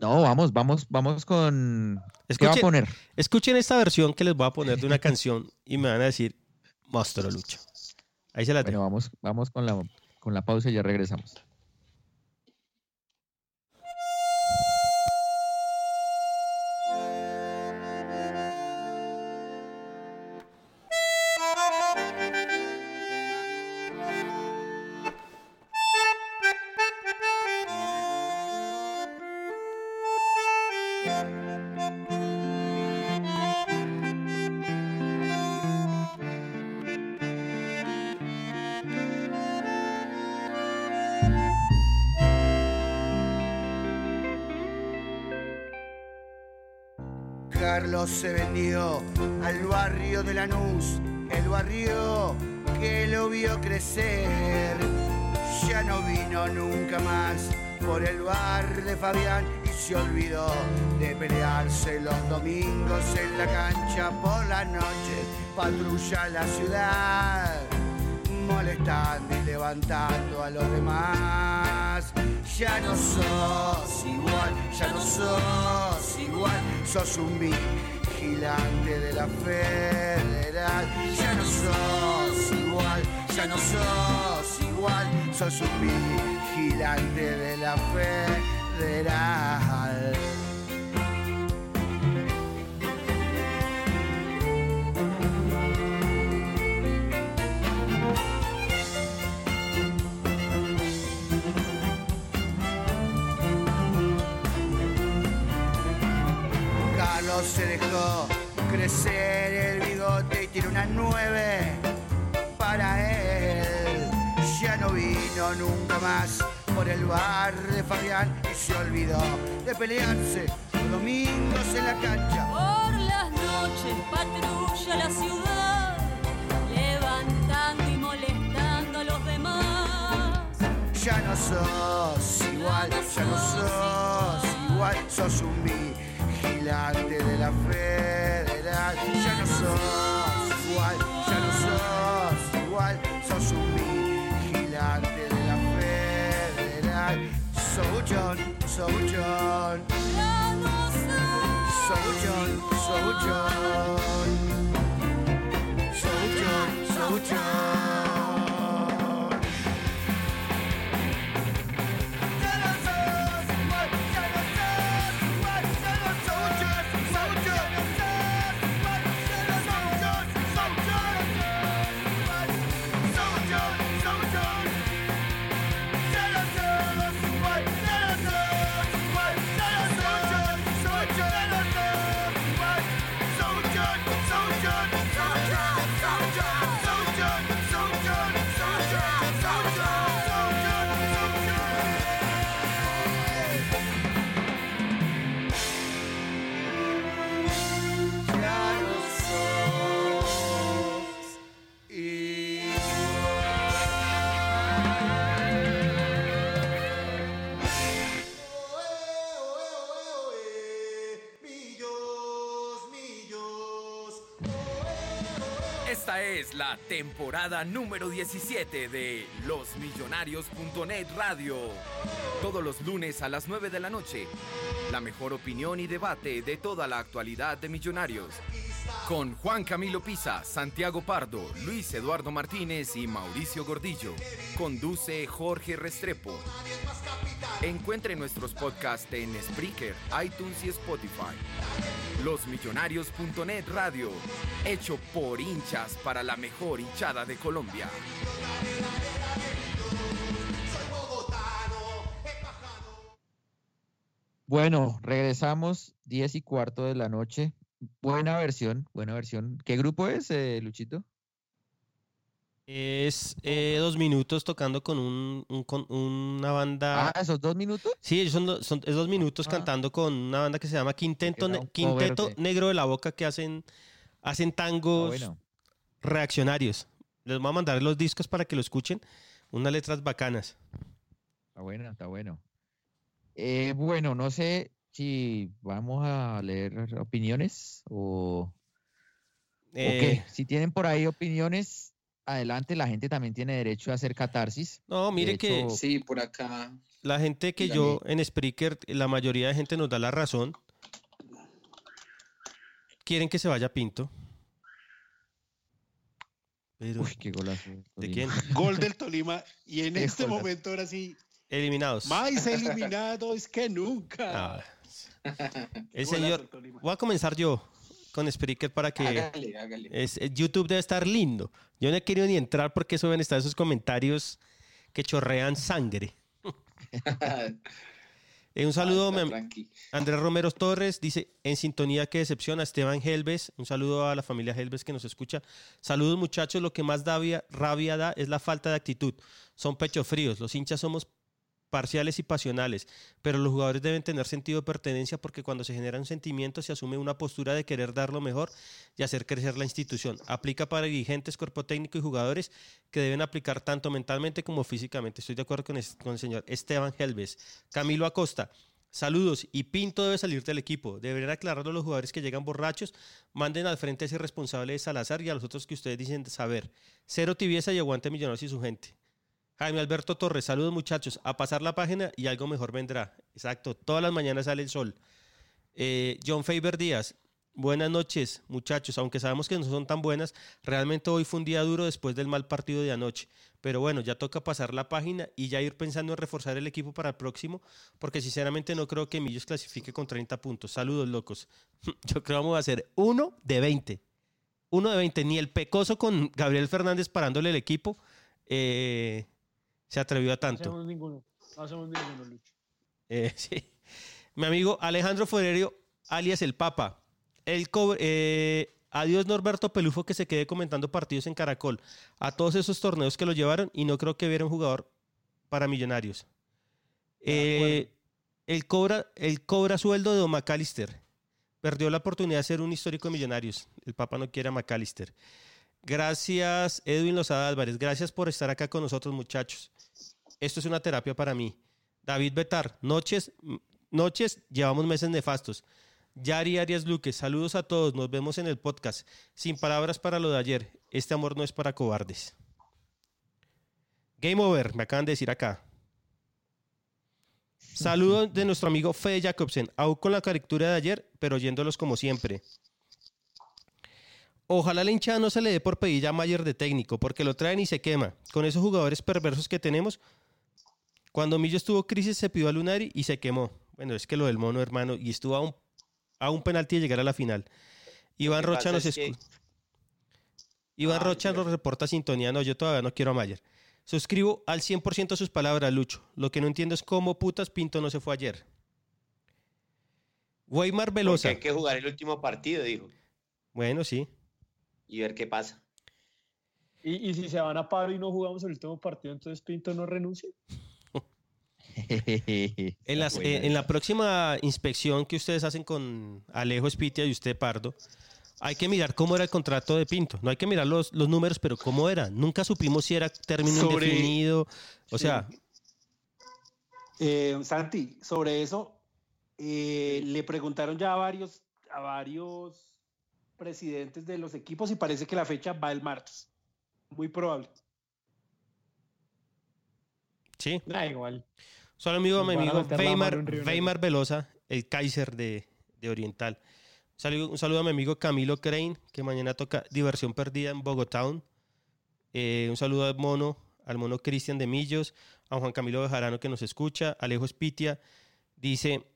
No, vamos, vamos, vamos con. ¿Qué va a Escuchen- poner? Escuchen esta versión que les voy a poner de una canción y me van a decir, monstruo Lucho. Ahí se la Bueno, tengo. vamos, vamos con la, con la pausa y ya regresamos. Fabián y se olvidó de pelearse los domingos en la cancha por la noche. Patrulla la ciudad, molestando y levantando a los demás. Ya no sos igual, ya no sos igual, sos un vigilante de la federal. Ya no sos igual, ya no sos igual, sos un vigilante de la federal. Carlos se dejó crecer el bigote y tiene una nueve para él. Ya no vino nunca más por el bar de Fabián y se olvidó de pelearse los domingos en la cancha. Por las noches patrulla la ciudad, levantando y molestando a los demás. Ya no sos igual, ya no sos igual, sos un vigilante de la federal. Ya no sos igual, ya no sos John, so John. Temporada número 17 de losmillonarios.net Radio. Todos los lunes a las 9 de la noche. La mejor opinión y debate de toda la actualidad de Millonarios. Con Juan Camilo Pisa, Santiago Pardo, Luis Eduardo Martínez y Mauricio Gordillo. Conduce Jorge Restrepo. Encuentre nuestros podcasts en Spreaker, iTunes y Spotify. Losmillonarios.net Radio, hecho por hinchas para la mejor hinchada de Colombia. Bueno, regresamos 10 y cuarto de la noche. Buena versión, buena versión. ¿Qué grupo es, eh, Luchito? Es eh, dos minutos tocando con, un, un- con una banda. Ah, ¿esos dos minutos? Sí, son, son es dos minutos cantando con una banda que se llama Quinteto, Ne- Quinteto Negro de la Boca que hacen, hacen tangos bueno. reaccionarios. Les voy a mandar los discos para que lo escuchen. Unas letras bacanas. Está bueno, está bueno. Eh, bueno, no sé si vamos a leer opiniones o, o qué. Eh, Si tienen por ahí opiniones, adelante, la gente también tiene derecho a hacer catarsis. No, mire que Sí, por acá. la gente que yo en Spreaker, la mayoría de gente nos da la razón. Quieren que se vaya Pinto. Pero, Uy, qué golazo. ¿De quién? Gol del Tolima. Y en Qué este golazo. momento, ahora sí, Eliminados. más eliminados que nunca. Ah, el señor. Voy a comenzar yo con Spreaker para que. Hágale, hágale. Es, eh, YouTube debe estar lindo. Yo no he querido ni entrar porque suben estar esos comentarios que chorrean sangre. Eh, un saludo. Andrés Romero Torres, dice, en sintonía que decepción a Esteban Helves. Un saludo a la familia Helves que nos escucha. Saludos muchachos, lo que más da rabia da es la falta de actitud. Son pecho fríos, los hinchas somos parciales y pasionales, pero los jugadores deben tener sentido de pertenencia porque cuando se genera un sentimiento se asume una postura de querer dar lo mejor y hacer crecer la institución. Aplica para dirigentes, cuerpo técnico y jugadores que deben aplicar tanto mentalmente como físicamente. Estoy de acuerdo con, el señor Esteban Helves. Camilo Acosta. Saludos y Pinto debe salir del equipo. Deberían aclararlo a los jugadores que llegan borrachos. Manden al frente a ese responsable de Salazar y a los otros que ustedes dicen saber. Cero tibieza y aguante Millonarios y su gente. Jaime Alberto Torres, saludos muchachos. A pasar la página y algo mejor vendrá. Exacto, todas las mañanas sale el sol. Eh, John Faber Díaz, buenas noches muchachos. Aunque sabemos que no son tan buenas, realmente hoy fue un día duro después del mal partido de anoche. Pero bueno, ya toca pasar la página y ya ir pensando en reforzar el equipo para el próximo, porque sinceramente no creo que Millos clasifique con 30 puntos. Saludos locos. Yo creo que vamos a hacer uno de 20. Uno de 20. Ni el pecoso con Gabriel Fernández parándole el equipo. eh, se atrevió a No tanto. hacemos ninguno. No hacemos ninguno, Lucho. Eh, sí. Mi amigo Alejandro Forerio, alias el Papa. El eh, adiós Norberto Pelufo que se quede comentando partidos en Caracol. A todos esos torneos que lo llevaron y no creo que hubiera un jugador para millonarios. Eh, el, cobra, el cobra sueldo de Don McAllister. Perdió la oportunidad de ser un histórico de millonarios. El Papa no quiere a McAllister. Gracias, Edwin Lozada Álvarez. Gracias por estar acá con nosotros, muchachos. Esto es una terapia para mí. David Betar, noches, noches, llevamos meses nefastos. Yari Arias Luque, saludos a todos, nos vemos en el podcast. Sin palabras para lo de ayer, este amor no es para cobardes. Game over, me acaban de decir acá. Saludos de nuestro amigo Fede Jacobsen, aún con la caricatura de ayer, pero oyéndolos como siempre. Ojalá la hinchada no se le dé por pedir a Mayer de técnico, porque lo traen y se quema. Con esos jugadores perversos que tenemos, cuando Millo estuvo crisis se pidió a Lunari y se quemó. Bueno, es que lo del mono, hermano, y estuvo a un, a un penalti de llegar a la final. Iván Rocha nos es que- Iván Ah, Rocha nos reporta sintonía. No, yo todavía no quiero a Mayer. Suscribo al 100% sus palabras, Lucho. Lo que no entiendo es cómo putas Pinto no se fue ayer. Weimar Porque Velosa. hay que jugar el último partido, dijo, Bueno, sí. y ver qué pasa. Y, y si se van a paro y no jugamos el último partido, entonces Pinto no renuncia. En, las- Buena eh, en la próxima inspección que ustedes hacen con Alejo Espitia y usted, Pardo, hay que mirar cómo era el contrato de Pinto. No hay que mirar los, los números, pero cómo era. Nunca supimos si era término Sobre- indefinido. O sea, Eh, Santi, sobre eso, eh, le preguntaron ya a varios, a varios presidentes de los equipos y parece que la fecha va el martes. Muy probable. sí. Da igual. Solo amigo, mi amigo Weimar, Velosa, el Kaiser de, de Oriental. Saludo- un saludo a mi amigo Camilo Crane, que mañana toca Diversión Perdida en Bogotá. Eh, un saludo al mono, al mono Cristian de Millos, a Juan Camilo Bejarano que nos escucha, Alejo Espitia. Dice,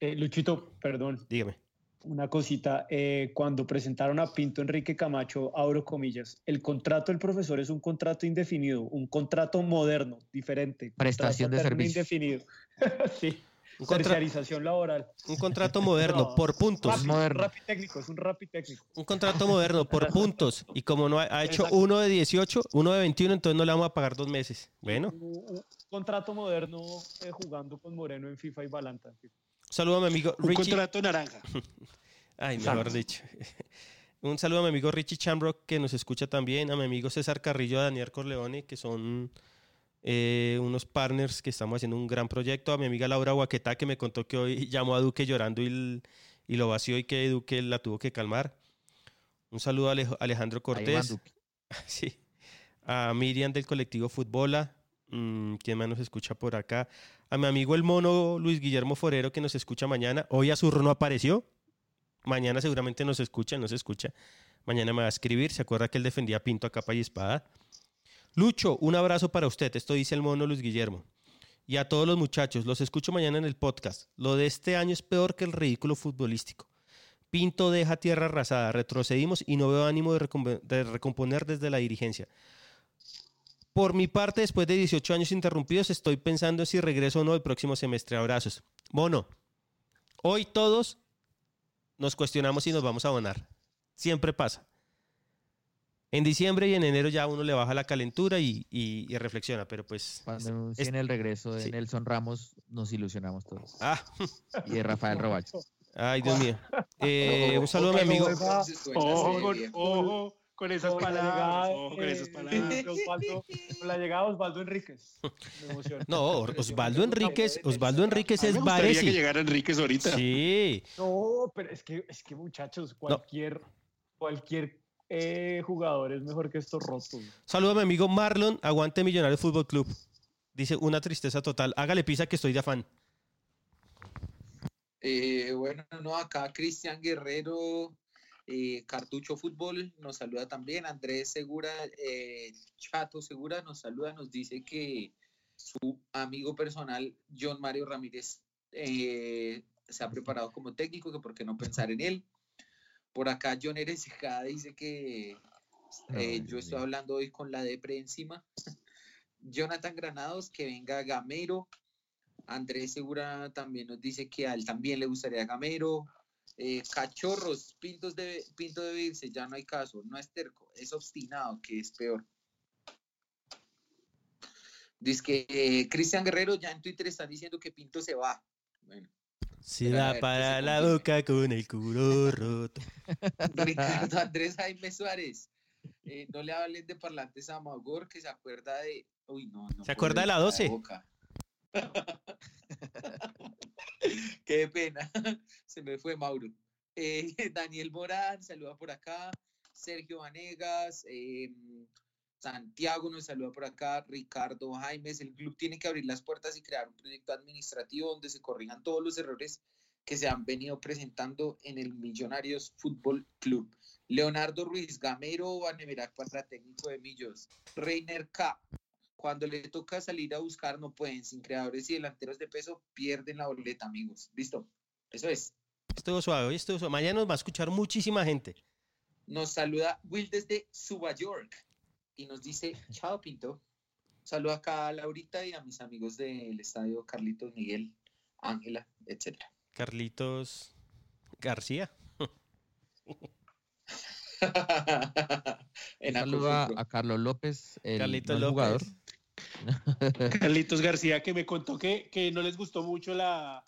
Eh, Luchito, perdón. dígame. Una cosita, eh, cuando presentaron a Pinto Enrique Camacho, abro comillas, el contrato del profesor es un contrato indefinido, un contrato moderno, diferente. Prestación de servicio. Indefinido. sí. Un Terciarización laboral. Un contrato moderno, por puntos. Rapi, Moderno. técnico, es un rapi técnico. Un contrato moderno por puntos. Y como no ha, ha hecho uno de 18, uno de 21, entonces no le vamos a pagar dos meses. Bueno, Un, un contrato moderno eh, jugando con Moreno en FIFA y Balanta. en FIFA. Un saludo a mi amigo Un Richie. contrato naranja. Ay, mejor Exacto. dicho. Un saludo a mi amigo Richie Chambrock que nos escucha también, a mi amigo César Carrillo, a Daniel Corleone, que son eh, unos partners que estamos haciendo un gran proyecto, a mi amiga Laura Guaquetá, que me contó que hoy llamó a Duque llorando y, lo vació y que Duque la tuvo que calmar. Un saludo a Alejo- Alejandro Cortés. Sí. A Miriam del colectivo Futbola. Mm, ¿Quién más nos escucha por acá? A mi amigo el mono Luis Guillermo Forero que nos escucha mañana. Hoy Azurro no apareció. Mañana seguramente nos escucha, no se escucha. Mañana me va a escribir. ¿Se acuerda que él defendía Pinto a capa y espada? Lucho, un abrazo para usted. Esto dice el mono Luis Guillermo. Y a todos los muchachos, los escucho mañana en el podcast. Lo de este año es peor que el ridículo futbolístico. Pinto deja tierra arrasada, retrocedimos y no veo ánimo de recomponer desde la dirigencia. Por mi parte, después de 18 años interrumpidos, estoy pensando si regreso o no el próximo semestre. Abrazos. Mono, hoy todos nos cuestionamos si nos vamos a abonar. Siempre pasa. En diciembre y en enero ya uno le baja la calentura y, y- y reflexiona, pero pues... Cuando es- anuncien el regreso de sí. Nelson Ramos, nos ilusionamos todos. Ah. Y de Rafael Roballo. Ay, Dios mío. Eh, un saludo a mi amigo. Ojo ojo con esas Con palabras. llegada, Ojo con esas palabras. de Osvaldo- con la llegada de Osvaldo Enríquez. Me emociona. No, Osvaldo Enríquez, Osvaldo Enríquez es Varesi. que llegara Enríquez ahorita. Sí. No, pero es que, es que muchachos, cualquier, cualquier eh, jugador es mejor que estos rotos. Saludo a mi amigo Marlon, aguante Millonarios Fútbol Club. Dice, una tristeza total. Hágale pisa que estoy de afán. Eh, bueno, no, acá Cristian Guerrero, eh, Cartucho Fútbol nos saluda también. Andrés Segura, eh, Chato Segura nos saluda, nos dice que su amigo personal, John Mario Ramírez, eh, se ha preparado como técnico, que por qué no pensar en él. Por acá John Eresejada dice que yo estoy hablando hoy con la depre encima. Jonathan Granados, que venga Gamero. Andrés Segura también nos dice que a él también le gustaría Gamero. Eh, cachorros, Pintos de, Pinto debe irse, ya no hay caso. No es terco, es obstinado, que es peor. Dice que eh, Cristian Guerrero ya en Twitter están diciendo que Pinto se va. Bueno, Si Pero a da ver, para se la boca con el culo roto. Ricardo Andrés Jaime Suárez. eh, no le hablen de parlantes a Magor, que se acuerda de. Uy, no, no. ¿Se acuerda de la puedo 12? boca. Qué pena. Se me fue Mauro. Eh, Daniel Morán, saluda por acá. Sergio Vanegas. eh, Santiago nos saluda por acá. Ricardo Jaimes. El club tiene que abrir las puertas y crear un proyecto administrativo donde se corrijan todos los errores que se han venido presentando en el Millonarios Fútbol Club. Leonardo Ruiz, Gamero Vanemerac para técnico de Millos. Reiner K. Cuando le toca salir a buscar, no pueden. Sin creadores y delanteros de peso, pierden la boleta, amigos. ¿Listo? Eso es. Estuvo suave, hoy estuvo suave. Mañana nos va a escuchar muchísima gente. Nos saluda Will desde Suba York y nos dice, chao Pinto. Saludo acá a Laurita y a mis amigos del estadio Carlitos Miguel, Ángela, etcétera. Carlitos García. En Saluda a Carlos López, el, Carlitos jugador. Carlitos García, que me contó que, que no les gustó mucho la,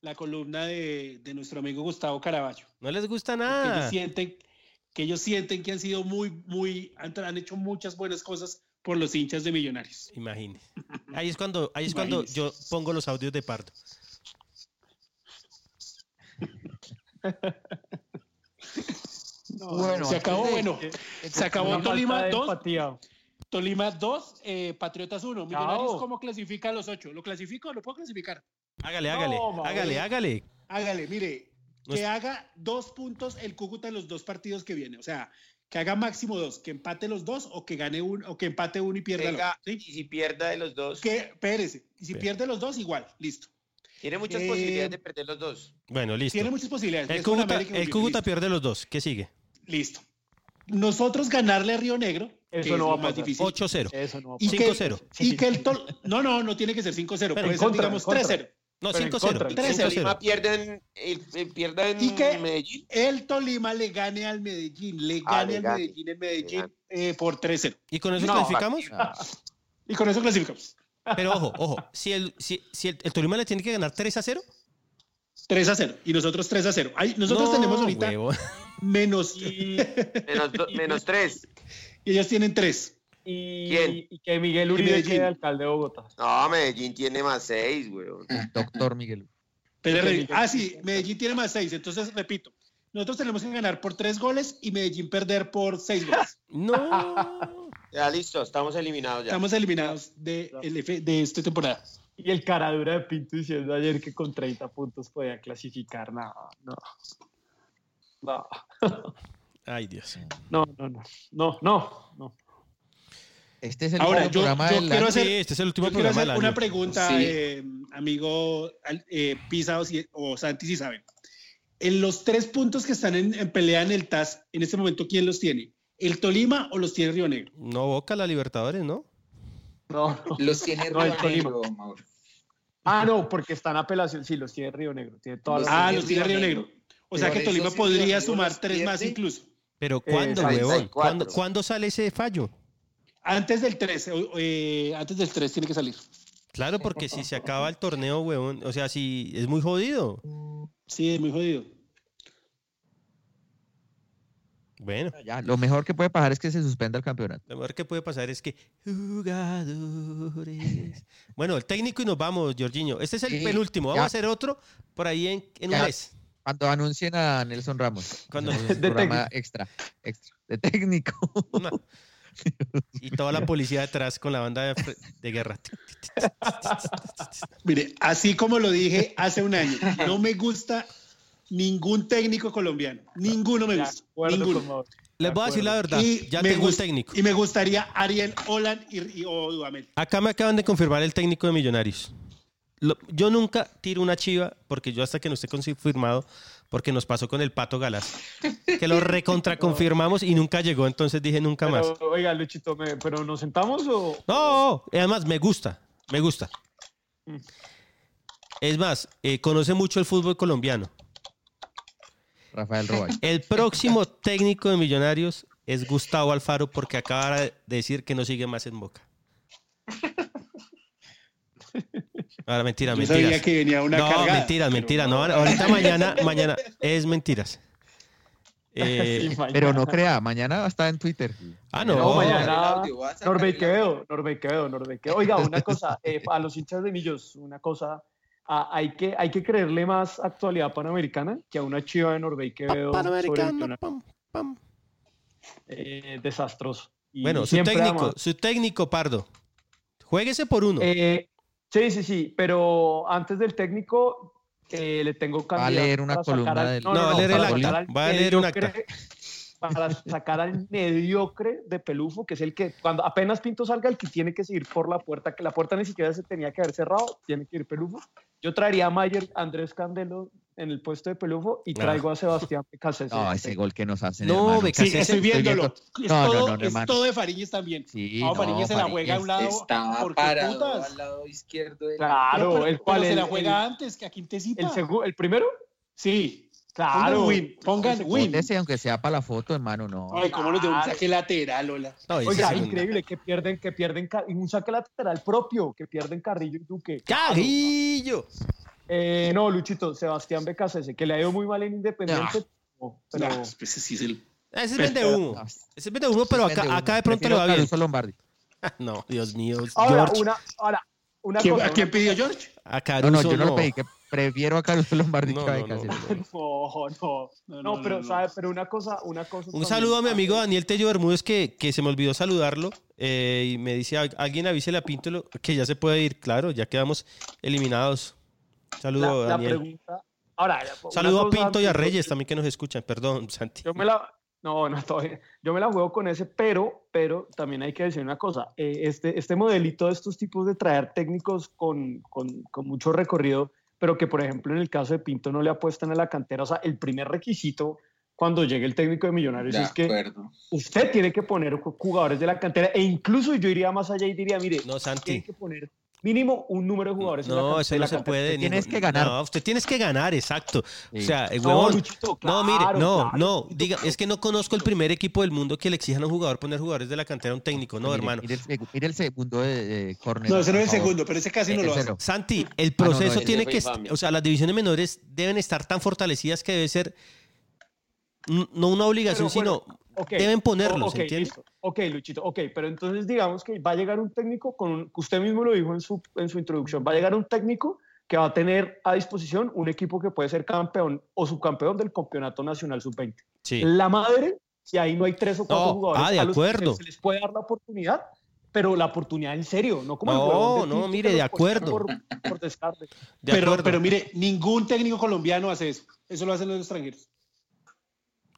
la columna de, de nuestro amigo Gustavo Caraballo. No les gusta ellos nada. sienten que ellos sienten que han sido muy, muy, han, han hecho muchas buenas cosas por los hinchas de Millonarios. Imagine. Ahí es cuando, ahí es cuando yo pongo los audios de Pardo. bueno, se acabó, bueno, se acabó Tolima de 2, empatía. Tolima 2, eh, Patriotas 1. Millonarios. ¿cómo clasifica a los 8? ¿Lo clasifico o lo puedo clasificar? Hágale, hágale, No, hágale, hágale. Hágale, mire, que haga dos puntos el Cúcuta en los dos partidos que viene. O sea, que haga máximo dos, que empate los dos o que gane uno o que empate uno y pierda Venga, los y si pierda de los dos. Que, espérese, y si pierde los dos, igual, listo. Tiene muchas Eh, posibilidades de perder los dos. Bueno, listo. Tiene muchas posibilidades. El Cúcuta, el Cúcuta pierde los dos. ¿Qué sigue? Listo. Nosotros ganarle a Río Negro, Eso es no lo va a más difícil. 8-0. Eso no va a pasar. 5-0. Y que el Tol... No, no, no tiene que ser 5-0. Pero Puede en ser, contra, digamos, en contra. 3-0. No, Pero en 5-0. contra, Si 3-0. Tolima pierde en, el- el- pierda en Y que Medellín. el Tolima le gane al Medellín, le Ah, gane le al gane. Medellín en Medellín eh, por 3-0. ¿Y con eso No. clasificamos? Y con eso clasificamos. Pero ojo, ojo. Si el, si, si el, el Tolima le tiene que ganar 3 a 0. 3 a 0 y nosotros 3 a 0. Ay, nosotros No, tenemos ahorita huevón. Menos Menos, do- menos tres. y ellos tienen 3. Y, ¿Quién? y que Miguel Uribe quede alcalde de Bogotá. No, Medellín tiene más seis, weón. Doctor Miguel. Pero, ah, sí, Medellín tiene más 6. Entonces, repito, nosotros tenemos que ganar por 3 goles y Medellín perder por 6 goles. No. Ya listo, estamos eliminados ya. Estamos eliminados de, el F- de esta temporada. Y el caradura de Pinto diciendo ayer que con 30 puntos podía clasificar. No, no. No, Ay, Dios. no, no, no. No, no, no. Este es el Ahora, último yo, programa yo del quiero año. hacer, Sí, este es el último yo quiero programa hacer una año. pregunta, Sí. eh, amigo eh, Pisa o, si- o Santi, si saben. En los tres puntos que están en, en pelea en el TAS, en este momento, ¿quién los tiene? ¿El Tolima o los tiene Río Negro? No Boca la Libertadores, ¿no? No, no. Los tiene No, el Río Tolima. Negro, Mauro. Ah, no, porque está en apelación. Sí, los tiene Río Negro. Tiene todas Los las Ah, los tiene Río Río Negro. O sea que Tolima podría sumar tres más incluso. Pero Eh, ¿cuándo, huevón? 34. ¿Cuándo, cuándo sale ese fallo? Antes del 3, eh, antes del 3 tiene que salir. Claro, porque si se acaba el torneo, huevón, o sea, si es muy jodido. Sí, es muy jodido. Bueno, Ya, lo mejor que puede pasar es que se suspenda el campeonato. lo mejor que puede pasar es que jugadores. Bueno, el técnico y nos vamos, Jorginho. Este es el Sí, penúltimo. Vamos ya. a hacer otro por ahí en, en un mes. Cuando anuncien a Nelson Ramos. Cuando- de programa extra, extra. De técnico. No. Y toda la policía detrás con la banda de, guerra. Mire, así como lo dije hace un año, no me gusta ningún técnico colombiano. Ninguno me gusta. Ninguno. Les voy a decir la verdad. Y Ya me tengo un técnico. Y me gustaría Ariel Olan y, y- o Dudamel. Acá me acaban de confirmar el técnico de Millonarios. Lo- yo nunca tiro una chiva, porque yo hasta que no esté confirmado, porque nos pasó con el Pato Galás, que lo recontraconfirmamos y nunca llegó, entonces dije nunca más. Pero, oiga, Luchito, ¿me- ¿pero nos sentamos o...? No, además me gusta, me gusta. Mm. Es más, eh, conoce mucho el fútbol colombiano. Rafael Robay. El próximo técnico de Millonarios es Gustavo Alfaro, porque acaba de decir que no sigue más en Boca. Ahora, mentira, Yo mentiras. sabía que venía una no, cargada, mentiras, mentiras. no. Ahorita mañana, mañana es mentiras. Eh, Sí, Pero no crea, mañana va a estar en Twitter. ah, No, no. mañana Norbey. Quevedo, Norbey Quevedo, Norbey Quevedo. Oiga, una cosa, eh, a los hinchas de Millos, una cosa, ah, hay, que, hay que creerle más actualidad panamericana que a una chiva de Norbey Quevedo. Millonarios. pam, pam. Eh, desastroso. Y Bueno, su técnico, ama- su técnico, Pardo. Juéguese por uno. Eh, sí, sí, sí, pero antes del técnico eh, le tengo Va a leer una columna al- del- No, va a leer el acta, al va a leer un acta. Para sacar al mediocre de Pelufo, que es el que, cuando apenas Pinto salga, el que tiene que seguir por la puerta, que la puerta ni siquiera se tenía que haber cerrado, tiene que ir Pelufo. Yo traería a Mayer Andrés Candelo en el puesto de Pelufo y traigo a Sebastián Cáceres. No, ese gol que nos hacen. No. Becasese. Sí, estoy viéndolo. Es, No, no, todo, no, no, es todo de Fariñez también. Sí, No, Fariñez se la juega a un lado. Estaba porque parado putas. al lado izquierdo de la... Claro, Pero- el cual se la juega el- antes que a Quintesita. el, segu- el primero. Sí. Claro. Pongan win. Pongan win. Póntese, aunque sea para la foto, hermano, no. Ay, cómo nos dio un saque lateral, Lola. No, Oiga, increíble que pierden, que pierden un saque lateral propio, que pierden Carrillo y Duque. ¡Carrillo! Eh, no, Luchito, Sebastián Becasese, que le ha ido muy mal en Independiente. no, pero No, pues ese sí es el. Ese es vende humo. Ese es vende humo, pero acá, acá de pronto le va bien. Caruso Lombardi. No, Dios mío. ahora George. una, ahora una ¿Quién- cosa. ¿A quién pidió George? A No, Caruso no, yo no, no. lo pedí, que prefiero a Caruso Lombardi No, que a no, no, Becasese. No, no, no, no, pero no. sabe, pero una cosa, una cosa. Un saludo a mi amigo Daniel Tello Bermúdez que, que se me olvidó saludarlo eh, y me dice, "Al- alguien avísele a Pinto lo- que ya se puede ir. Claro, ya quedamos eliminados. La, Saludo, la Daniel. pregunta, Ahora, una Saludo a Pinto y a Reyes también que nos escuchan. Perdón, Santi. Yo me la, no, no, todavía. Yo me la juego con ese, pero, pero también hay que decir una cosa. eh, este, este modelito de estos tipos de traer técnicos con, con, con mucho recorrido, pero que, por ejemplo, en el caso de Pinto no le apuestan a la cantera. O sea, el primer requisito cuando llegue el técnico de Millonarios De es que usted tiene que poner ju- jugadores de la cantera e incluso yo iría más allá y diría, mire, No, Santi. tiene que poner mínimo un número de jugadores en la No, eso no la se puede. tienes que ganar. No, usted tienes que ganar, exacto. O sea, el No, huevón. Luchito, no, mire, no, claro, no. Diga, es que no conozco el primer equipo del mundo que le exijan a un jugador poner jugadores de la cantera a un técnico. No, Mire, hermano. Mire el, seg- mire el segundo de, de córner, No, ese no es el favor. segundo, pero ese casi no Eh, lo ese hace. no. Santi, el Ah, no, no, proceso tiene que, o sea, las divisiones menores deben estar tan fortalecidas que debe ser no una obligación, Pero bueno, sino ok, deben ponerlos, ok, ¿entiende? listo. Ok, Luchito, ok, pero entonces digamos que va a llegar un técnico con un, que usted mismo lo dijo en su, en su introducción, va a llegar un técnico que va a tener a disposición un equipo que puede ser campeón o subcampeón del campeonato nacional sub-20. Sí. La madre, si ahí no hay tres o cuatro No, jugadores ah, de a los que acuerdo. se les puede dar la oportunidad, pero la oportunidad en serio, no como el No, huevón de no, mire, que de acuerdo. Por, por descarte. De Pero, acuerdo. pero mire, ningún técnico colombiano hace eso. Eso lo hacen los extranjeros.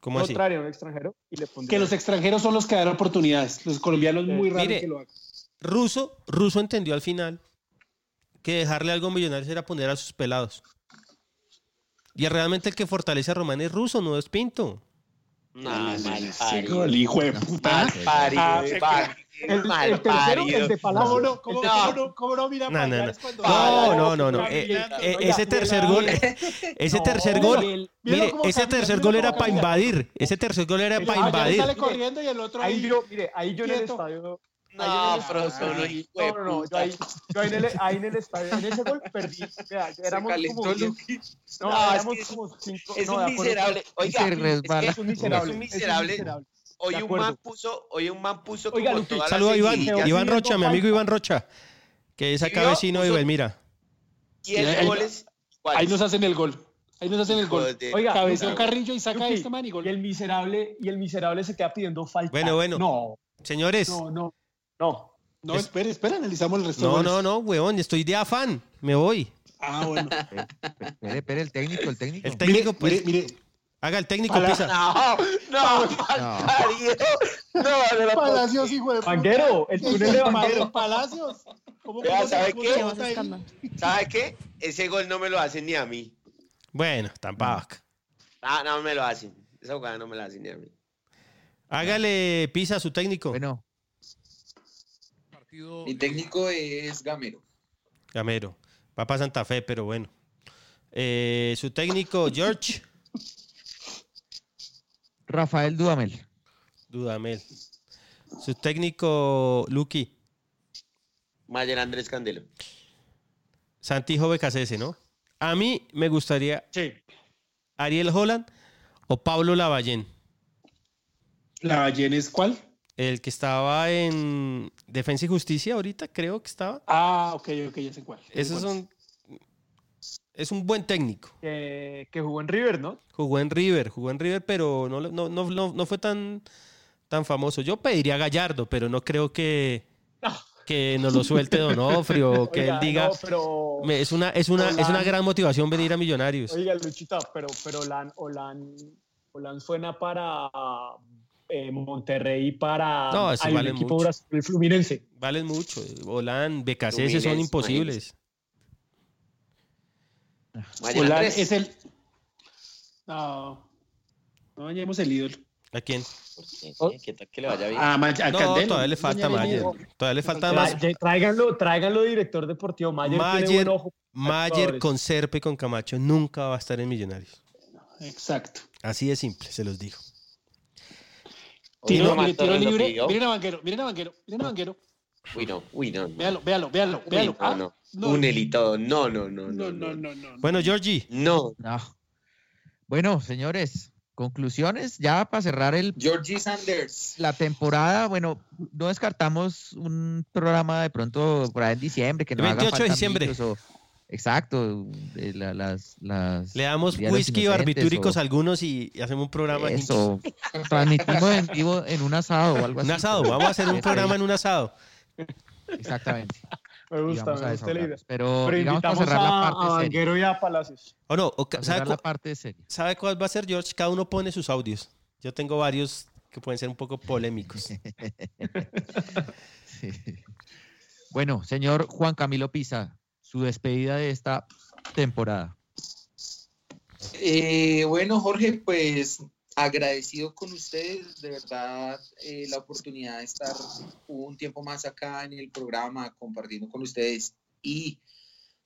¿Cómo No así? traería a un extranjero y le pondría- Que los extranjeros son los que dan oportunidades. Los colombianos muy raro Mire, que lo hagan. Russo, Russo entendió al final que dejarle algo a Millonarios era poner a sus pelados. Y realmente el que fortalece a Román es Russo, no es Pinto. No, mal Chico, el hijo de puta. parido, Ah, el- el, mal el tercero, el de Palacio. ¿Cómo no, cómo, No. cómo no, cómo no mira No, no, no. Magallanes cuando- No, no, no, no. Está Eh, eh, oiga, ese tercer mira, gol, mira. ese tercer gol, el- mire, ese tercer gol era para invadir. Ese tercer gol era para invadir. sale corriendo y el otro Ahí ahí. yo, mire, ahí yo en el estadio. No, pero solo no, no, no, yo ahí, yo ahí en el, ahí en el estadio, en ese gol perdí. Vea, éramos calentó como. No, éramos como cinco. Es no, un miserable. Oiga. Es un miserable. Es un es miserable. Hoy un man puso, hoy un man puso Oiga, como Luqui, todas Saludo a Iván. Iván Rocha, mi amigo. Iván Rocha, que es ¿Sí acá vecino de Belmira. Y el Ahí- gol es. Ahí nos hacen el gol. Ahí nos hacen el gol. de- Oiga, Luqui, Carrillo y saca este man y gol. Y el miserable, y el miserable se queda pidiendo falta. Bueno, bueno. No, Señores, no, no, no. No, Es- espere, espere, analizamos el resto. no, no, no, weón, estoy de afán, me voy. Ah, bueno. Espere, espere, el técnico, el técnico. El técnico, mire, pues, mire, mire. Haga el técnico, pisa. No, no, parido. No, de la Palacios, hijo de puta. Vanguero, el túnel de Vanguero. Palacios. ¿Cómo, Vea, ¿sabe qué? ¿Sabe qué? Ese gol no me lo hacen ni a mí. Bueno, tampoco. Ah, no me lo hacen. Esa jugada no me la hacen ni a mí. Hágale pisa a su técnico. Bueno, Mi técnico es Gamero. Gamero. Va para Santa Fe, pero bueno. Eh, su técnico, George Rafael Dudamel. Dudamel. Su técnico, Lucky. Mayer Andrés Candelo. Santiago Becasese, ¿no? A mí me gustaría Sí. Ariel Holland o Pablo Lavallén, ¿La ballena es cuál? el que estaba en Defensa y Justicia ahorita, creo que estaba. Ah, ok, ok, ya sé cuál. Esos son. Es un buen técnico. Que, que jugó en River, ¿no? Jugó en River, jugó en River, pero no, no, no, no, no fue tan, tan famoso. Yo pediría a Gallardo, pero no creo que, que nos lo suelte Donofrio, que Oiga, él diga. no, pero, "Me- es, una, es, una, es una gran motivación venir a Millonarios. oiga, Luchita, pero, pero Olan, Olan, Olan suena para eh, Monterrey y para No, eso hay un vale equipo mucho. brasileño, el Fluminense. Valen mucho. Olan, Becasese son Fluminense, imposibles. Es el. No. No dañemos el ídolo. ¿A quién? ¿Por qué? ¿Qué tal que le vaya bien? Ah, Ma- a No, Candelo. todavía le falta Mayer. Todavía le falta más. Tráiganlo, tráiganlo director deportivo. Mayer, tiene Mayer, buen ojo. Mayer jugadores. con Serpe y con Camacho nunca va a estar en Millonarios. Exacto. Así de simple, se los digo. Tiro, tiro libre. Miren a Banquero, miren a Banquero, miren a Banquero. Uy, no, uy, no. no. Véalo, véalo, véalo, Uy, véalo. no, Ah, no. no. Túnel y todo. No, no, no, No, no. no, no, no. Bueno, Georgie, No. No. Bueno, señores, conclusiones ya para cerrar el, Georgie Sanders. la temporada. Bueno, no descartamos un programa de pronto por ahí en diciembre que El nos haga 28 de diciembre. o- exacto, de la- las, las le damos whisky Inocentes barbitúricos o- a algunos y, y hacemos un programa. Eso, transmitimos en vivo en un asado o algo así. Un asado, vamos a hacer un programa en un asado. Exactamente. Me gusta, me gusta la idea. Pero, Pero digamos invitamos cerrar la a, parte a seria. Y a Palacios. ¿O no? O ca- Para ¿sabe, cerrar la cu- parte seria. sabe cuál va a ser, George? Cada uno pone sus audios. Yo tengo varios que pueden ser un poco polémicos. Sí. Bueno, señor Juan Camilo Pisa, su despedida de esta temporada. Eh, bueno, Jorge, pues agradecido con ustedes, de verdad, eh, la oportunidad de estar un tiempo más acá en el programa, compartiendo con ustedes y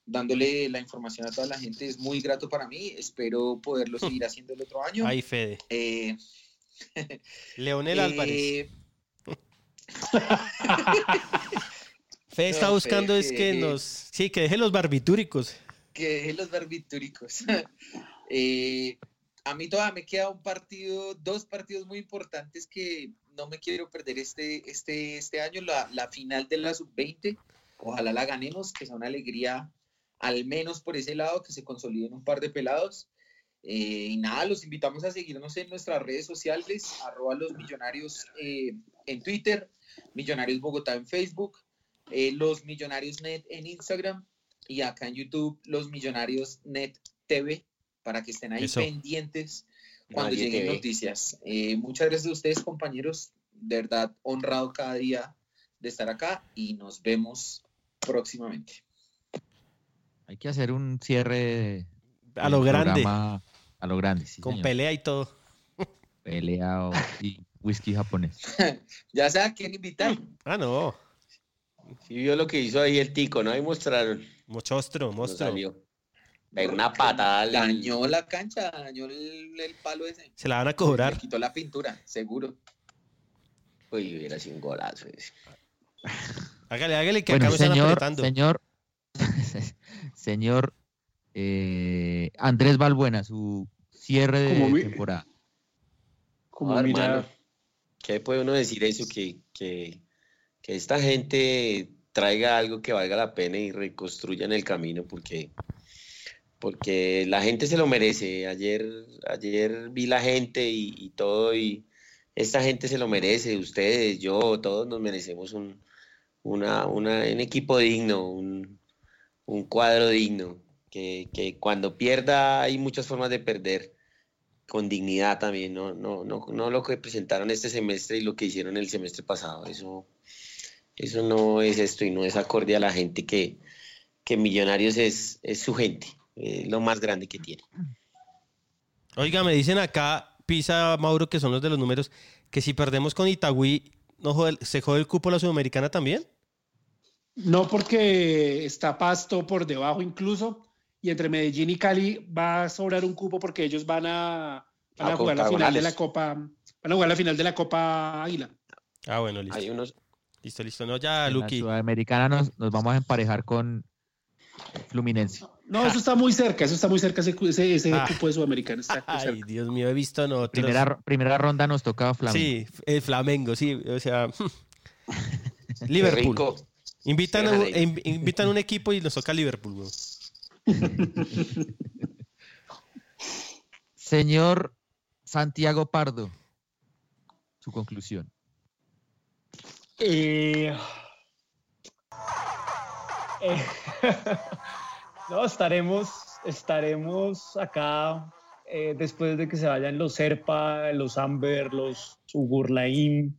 dándole la información a toda la gente es muy grato para mí. Espero poderlo seguir haciendo el otro año. Ay, Fede. Eh, Leonel eh, Álvarez. Fede está No, buscando Fede, es que que- nos... Sí, que deje los barbitúricos. que deje los barbitúricos. Eh, a mí todavía me queda un partido, dos partidos muy importantes que no me quiero perder este, este, este año, la, la final de la sub-20. Ojalá la ganemos, que sea una alegría, al menos por ese lado, que se consoliden un par de pelados. Eh, y nada, los invitamos a seguirnos en nuestras redes sociales, arroba los millonarios eh, en Twitter, Millonarios Bogotá en Facebook, eh, los Millonarios Net en Instagram y acá en YouTube, los Millonarios Net TV, para que estén ahí Eso. pendientes cuando Nadie lleguen noticias. Eh, muchas gracias a ustedes, compañeros. De verdad, honrado cada día de estar acá y nos vemos próximamente. Hay que hacer un cierre A lo grande. programa A lo grande, sí. Con señor. pelea y todo. Pelea o- y whisky japonés. ya sé a quién invitar. Ah, no. Sí vio lo que hizo ahí el tico, ¿no? Ahí mostraron. Mochostro, No monstruo. Ve una patada. Dañó la cancha, dañó el, el palo ese. Se la van a cobrar. Le quitó la pintura, seguro. Uy, hubiera sido un golazo ese. Hágale, hágale, que Bueno, acá me están señor, apretando. señor, señor eh, Andrés Balbuena, su cierre de Como mi- temporada. Como Ah, hermano, ¿Qué puede uno decir eso? Que, que, que esta gente traiga algo que valga la pena y reconstruyan el camino, porque, porque la gente se lo merece. Ayer, ayer vi la gente y, todo, y esta gente se lo merece. Ustedes, yo, todos nos merecemos un, una, una, un equipo digno, un, un cuadro digno. Que, que cuando pierda hay muchas formas de perder con dignidad también, no, no, no, no lo que presentaron este semestre y lo que hicieron el semestre pasado. Eso, eso no es esto y no es acorde a la gente que, que Millonarios es, es su gente, es lo más grande que tiene. Oiga, me dicen acá, Pisa, Mauro, que son los de los números, que si perdemos con Itagüí, ¿no jode- ¿se jode el cupo a la Sudamericana también? No porque está Pasto por debajo incluso y entre Medellín y Cali va a sobrar un cupo porque ellos van a, van A a jugar la final de la Copa, van a jugar la final de la Copa Águila. Ah, bueno, listo. Hay unos, Listo, listo. No, ya, En la Luqui. Sudamericana nos, nos vamos a emparejar con Fluminense. No, eso está muy cerca, eso está muy cerca, ese, ese, ese Ah. cupo de Sudamericana está muy Ay, cerca. Dios mío, he visto en otros. Primera, primera ronda nos toca Flamengo. Sí, el Flamengo, sí. O sea, Liverpool. Invitan, a, Jalei. in- invitan un equipo y nos toca Liverpool. weón. Señor Santiago Pardo, su conclusión. Eh, eh, no, estaremos, estaremos acá eh, después de que se vayan los Serpa, los Amber, los Ugurlaim,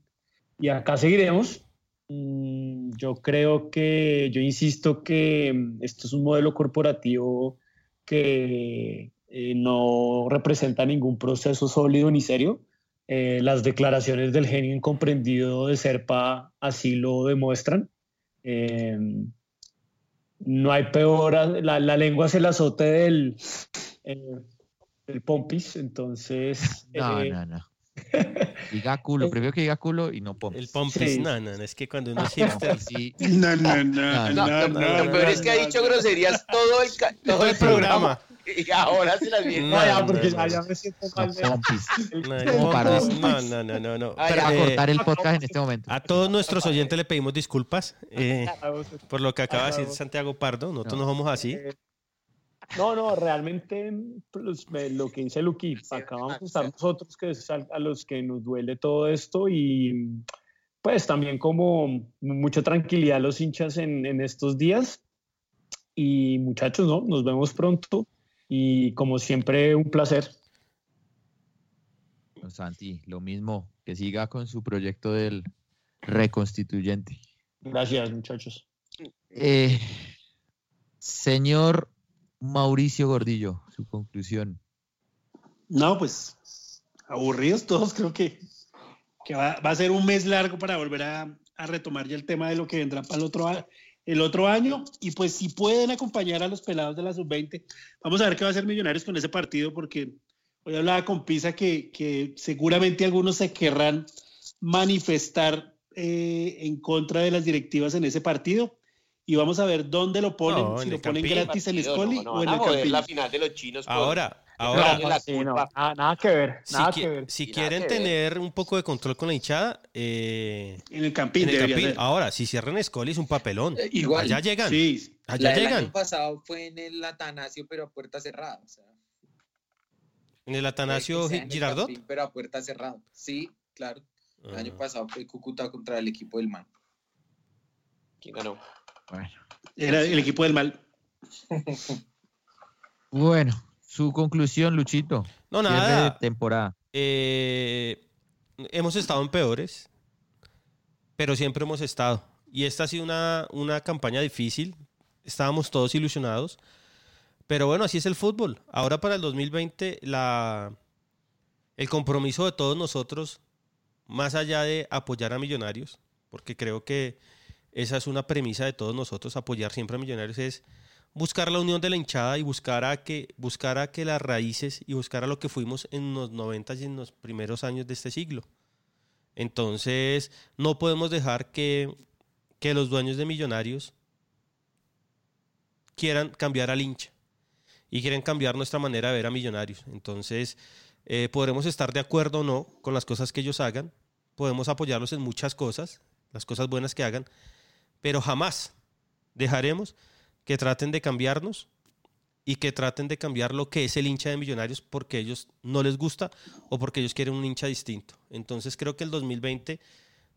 y acá seguiremos. Mm, Yo creo que, yo insisto que mm, esto es un modelo corporativo que eh, no representa ningún proceso sólido ni serio. Eh, las declaraciones del genio incomprendido de Serpa así lo demuestran. Eh, no hay peor, la, la lengua se la azote del, eh, del pompis, entonces... No, eh, no, no. Diga culo, primero que diga culo y no pompis. El Pompis, Sí. no, no, no, es que cuando uno es Sí. No, no, no, No, No, no, lo, no, no, peor no, es que ha no, dicho no. el, el el no, no, no, no, no. Ah, Pero, Vamos a eh, cortar el podcast en este momento. a todos nuestros oyentes le pedimos disculpas eh, por lo que acaba de decir. Santiago Pardo. Nosotros No. no somos así. eh, No, no, realmente pues, me- lo que dice Luqui, acá vamos a estar nosotros, que es a, a los que nos duele todo esto y, pues también como mucha tranquilidad a los hinchas en, en estos días. Y muchachos, ¿no? Nos vemos pronto y como siempre un placer. Santi, lo mismo, que siga con su proyecto del reconstituyente. Gracias, muchachos. Eh, señor Mauricio Gordillo, su conclusión. No, pues aburridos todos, creo que, que va, va a ser un mes largo para volver a, a retomar ya el tema de lo que vendrá para el otro, el otro año. Y pues si pueden acompañar a los pelados de la sub-20, vamos a ver qué va a hacer Millonarios con ese partido, porque hoy hablaba con Pisa que, que seguramente algunos se querrán manifestar eh, en contra de las directivas en ese partido. Y vamos a ver dónde lo ponen, No, si lo el ponen Campín. gratis en Escoli no, no o en el Campín. la final de los chinos. Ahora, ahora. Sí, no, culpa. nada, nada que ver, Si, nada qui- que ver. si quieren ver. tener un poco de control con la hinchada, eh, En el Campín en el Campín. ser. Ahora, si cierran Escoli es un papelón. Eh, igual. Allá llegan. Sí, Allá La llegan. año pasado fue en el Atanasio, pero a puerta cerrada. O sea, En el Atanasio en el Girardot. Campín, pero a puerta cerrada. Sí, claro. El año Ah. pasado fue Cúcuta contra el equipo del Man. ¿Quién ganó? Bueno. Era el equipo del mal. Bueno, su conclusión, Luchito. No, Cierre de nada. temporada. Eh, hemos estado en peores, pero siempre hemos estado. Y esta ha sido una, una campaña difícil. Estábamos todos ilusionados. Pero bueno, así es el fútbol. Ahora para el 2020, la, el compromiso de todos nosotros, más allá de apoyar a Millonarios, porque creo que esa es una premisa de todos nosotros, apoyar siempre a Millonarios, es buscar la unión de la hinchada y buscar a que, buscar a que las raíces y buscar a lo que fuimos en los 90 y en los primeros años de este siglo. Entonces, no podemos dejar que, que los dueños de Millonarios quieran cambiar al hincha y quieren cambiar nuestra manera de ver a Millonarios. Entonces, eh, podremos estar de acuerdo o no con las cosas que ellos hagan, podemos apoyarlos en muchas cosas, las cosas buenas que hagan, pero jamás dejaremos que traten de cambiarnos y que traten de cambiar lo que es el hincha de Millonarios porque ellos no les gusta o porque ellos quieren un hincha distinto. Entonces creo que el 2020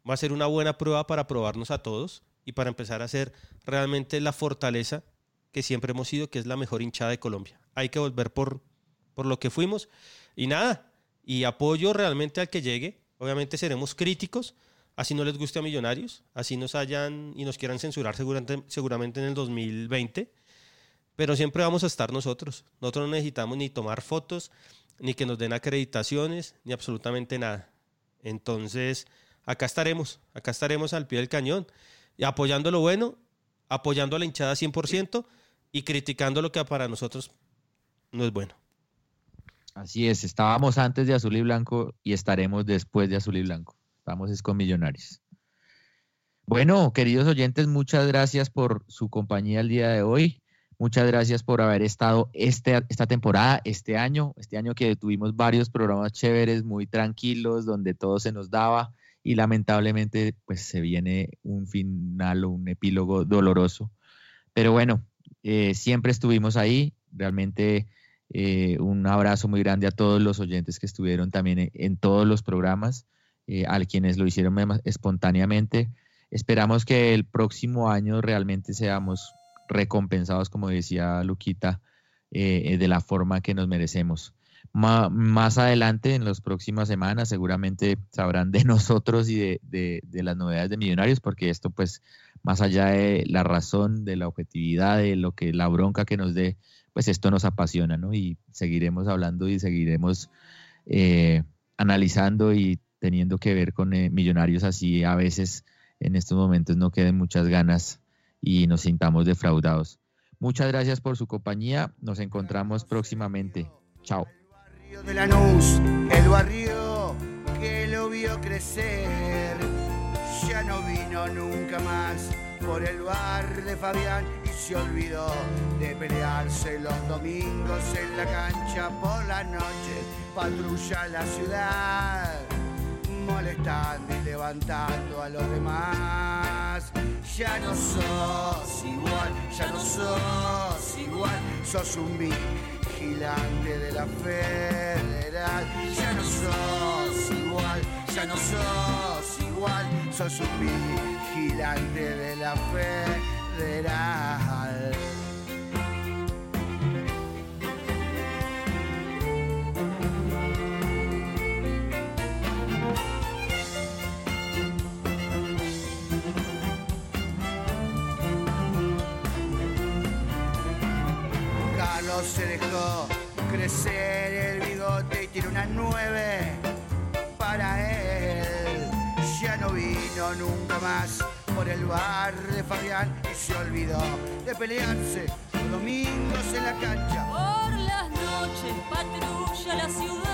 va a ser una buena prueba para probarnos a todos y para empezar a ser realmente la fortaleza que siempre hemos sido, que es la mejor hinchada de Colombia. Hay que volver por, por lo que fuimos y nada, y apoyo realmente al que llegue. Obviamente seremos críticos, así no les guste a Millonarios, así nos hayan y nos quieran censurar seguramente, seguramente en el 2020, pero siempre vamos a estar nosotros. Nosotros no necesitamos ni tomar fotos, ni que nos den acreditaciones, ni absolutamente nada. Entonces, acá estaremos, acá estaremos al pie del cañón, y apoyando lo bueno, apoyando a la hinchada 100% y criticando lo que para nosotros no es bueno. Así es, estábamos antes de Azul y Blanco y estaremos después de Azul y Blanco. Estamos es con Millonarios. Bueno, queridos oyentes, muchas gracias por su compañía el día de hoy. Muchas gracias por haber estado este, esta temporada, este año, este año que tuvimos varios programas chéveres, muy tranquilos, donde todo se nos daba y lamentablemente pues se viene un final o un epílogo doloroso. Pero bueno, eh, siempre estuvimos ahí, realmente eh, un abrazo muy grande a todos los oyentes que estuvieron también en todos los programas, eh, a quienes lo hicieron espontáneamente. Esperamos que el próximo año realmente seamos recompensados, como decía Luquita, eh, de la forma que nos merecemos. Ma- más adelante, en las próximas semanas, seguramente sabrán de nosotros y de, de- de las novedades de Millonarios, porque esto, pues, más allá de la razón, de la objetividad, de lo que la bronca que nos dé, pues esto nos apasiona, ¿no? Y seguiremos hablando y seguiremos eh, analizando y teniendo que ver con eh, Millonarios así a veces en estos momentos no queden muchas ganas y nos sintamos defraudados. Muchas gracias por su compañía. Nos encontramos próximamente. Chao. barrio de Lanús, el barrio que lo vio crecer, ya no vino nunca más por el bar de Fabián y se olvidó de pelearse los domingos en la cancha por la noche, patrulla la ciudad, molestando y levantando a los demás. Ya no sos igual, ya no sos igual, sos un vigilante de la federal. Ya no sos igual, ya no sos igual, sos un vigilante de la federal. Crecer el bigote y tiene una nueve para él. Ya no vino nunca más por el bar de Fabián y se olvidó de pelearse los domingos en la cancha. Por las noches patrulla la ciudad,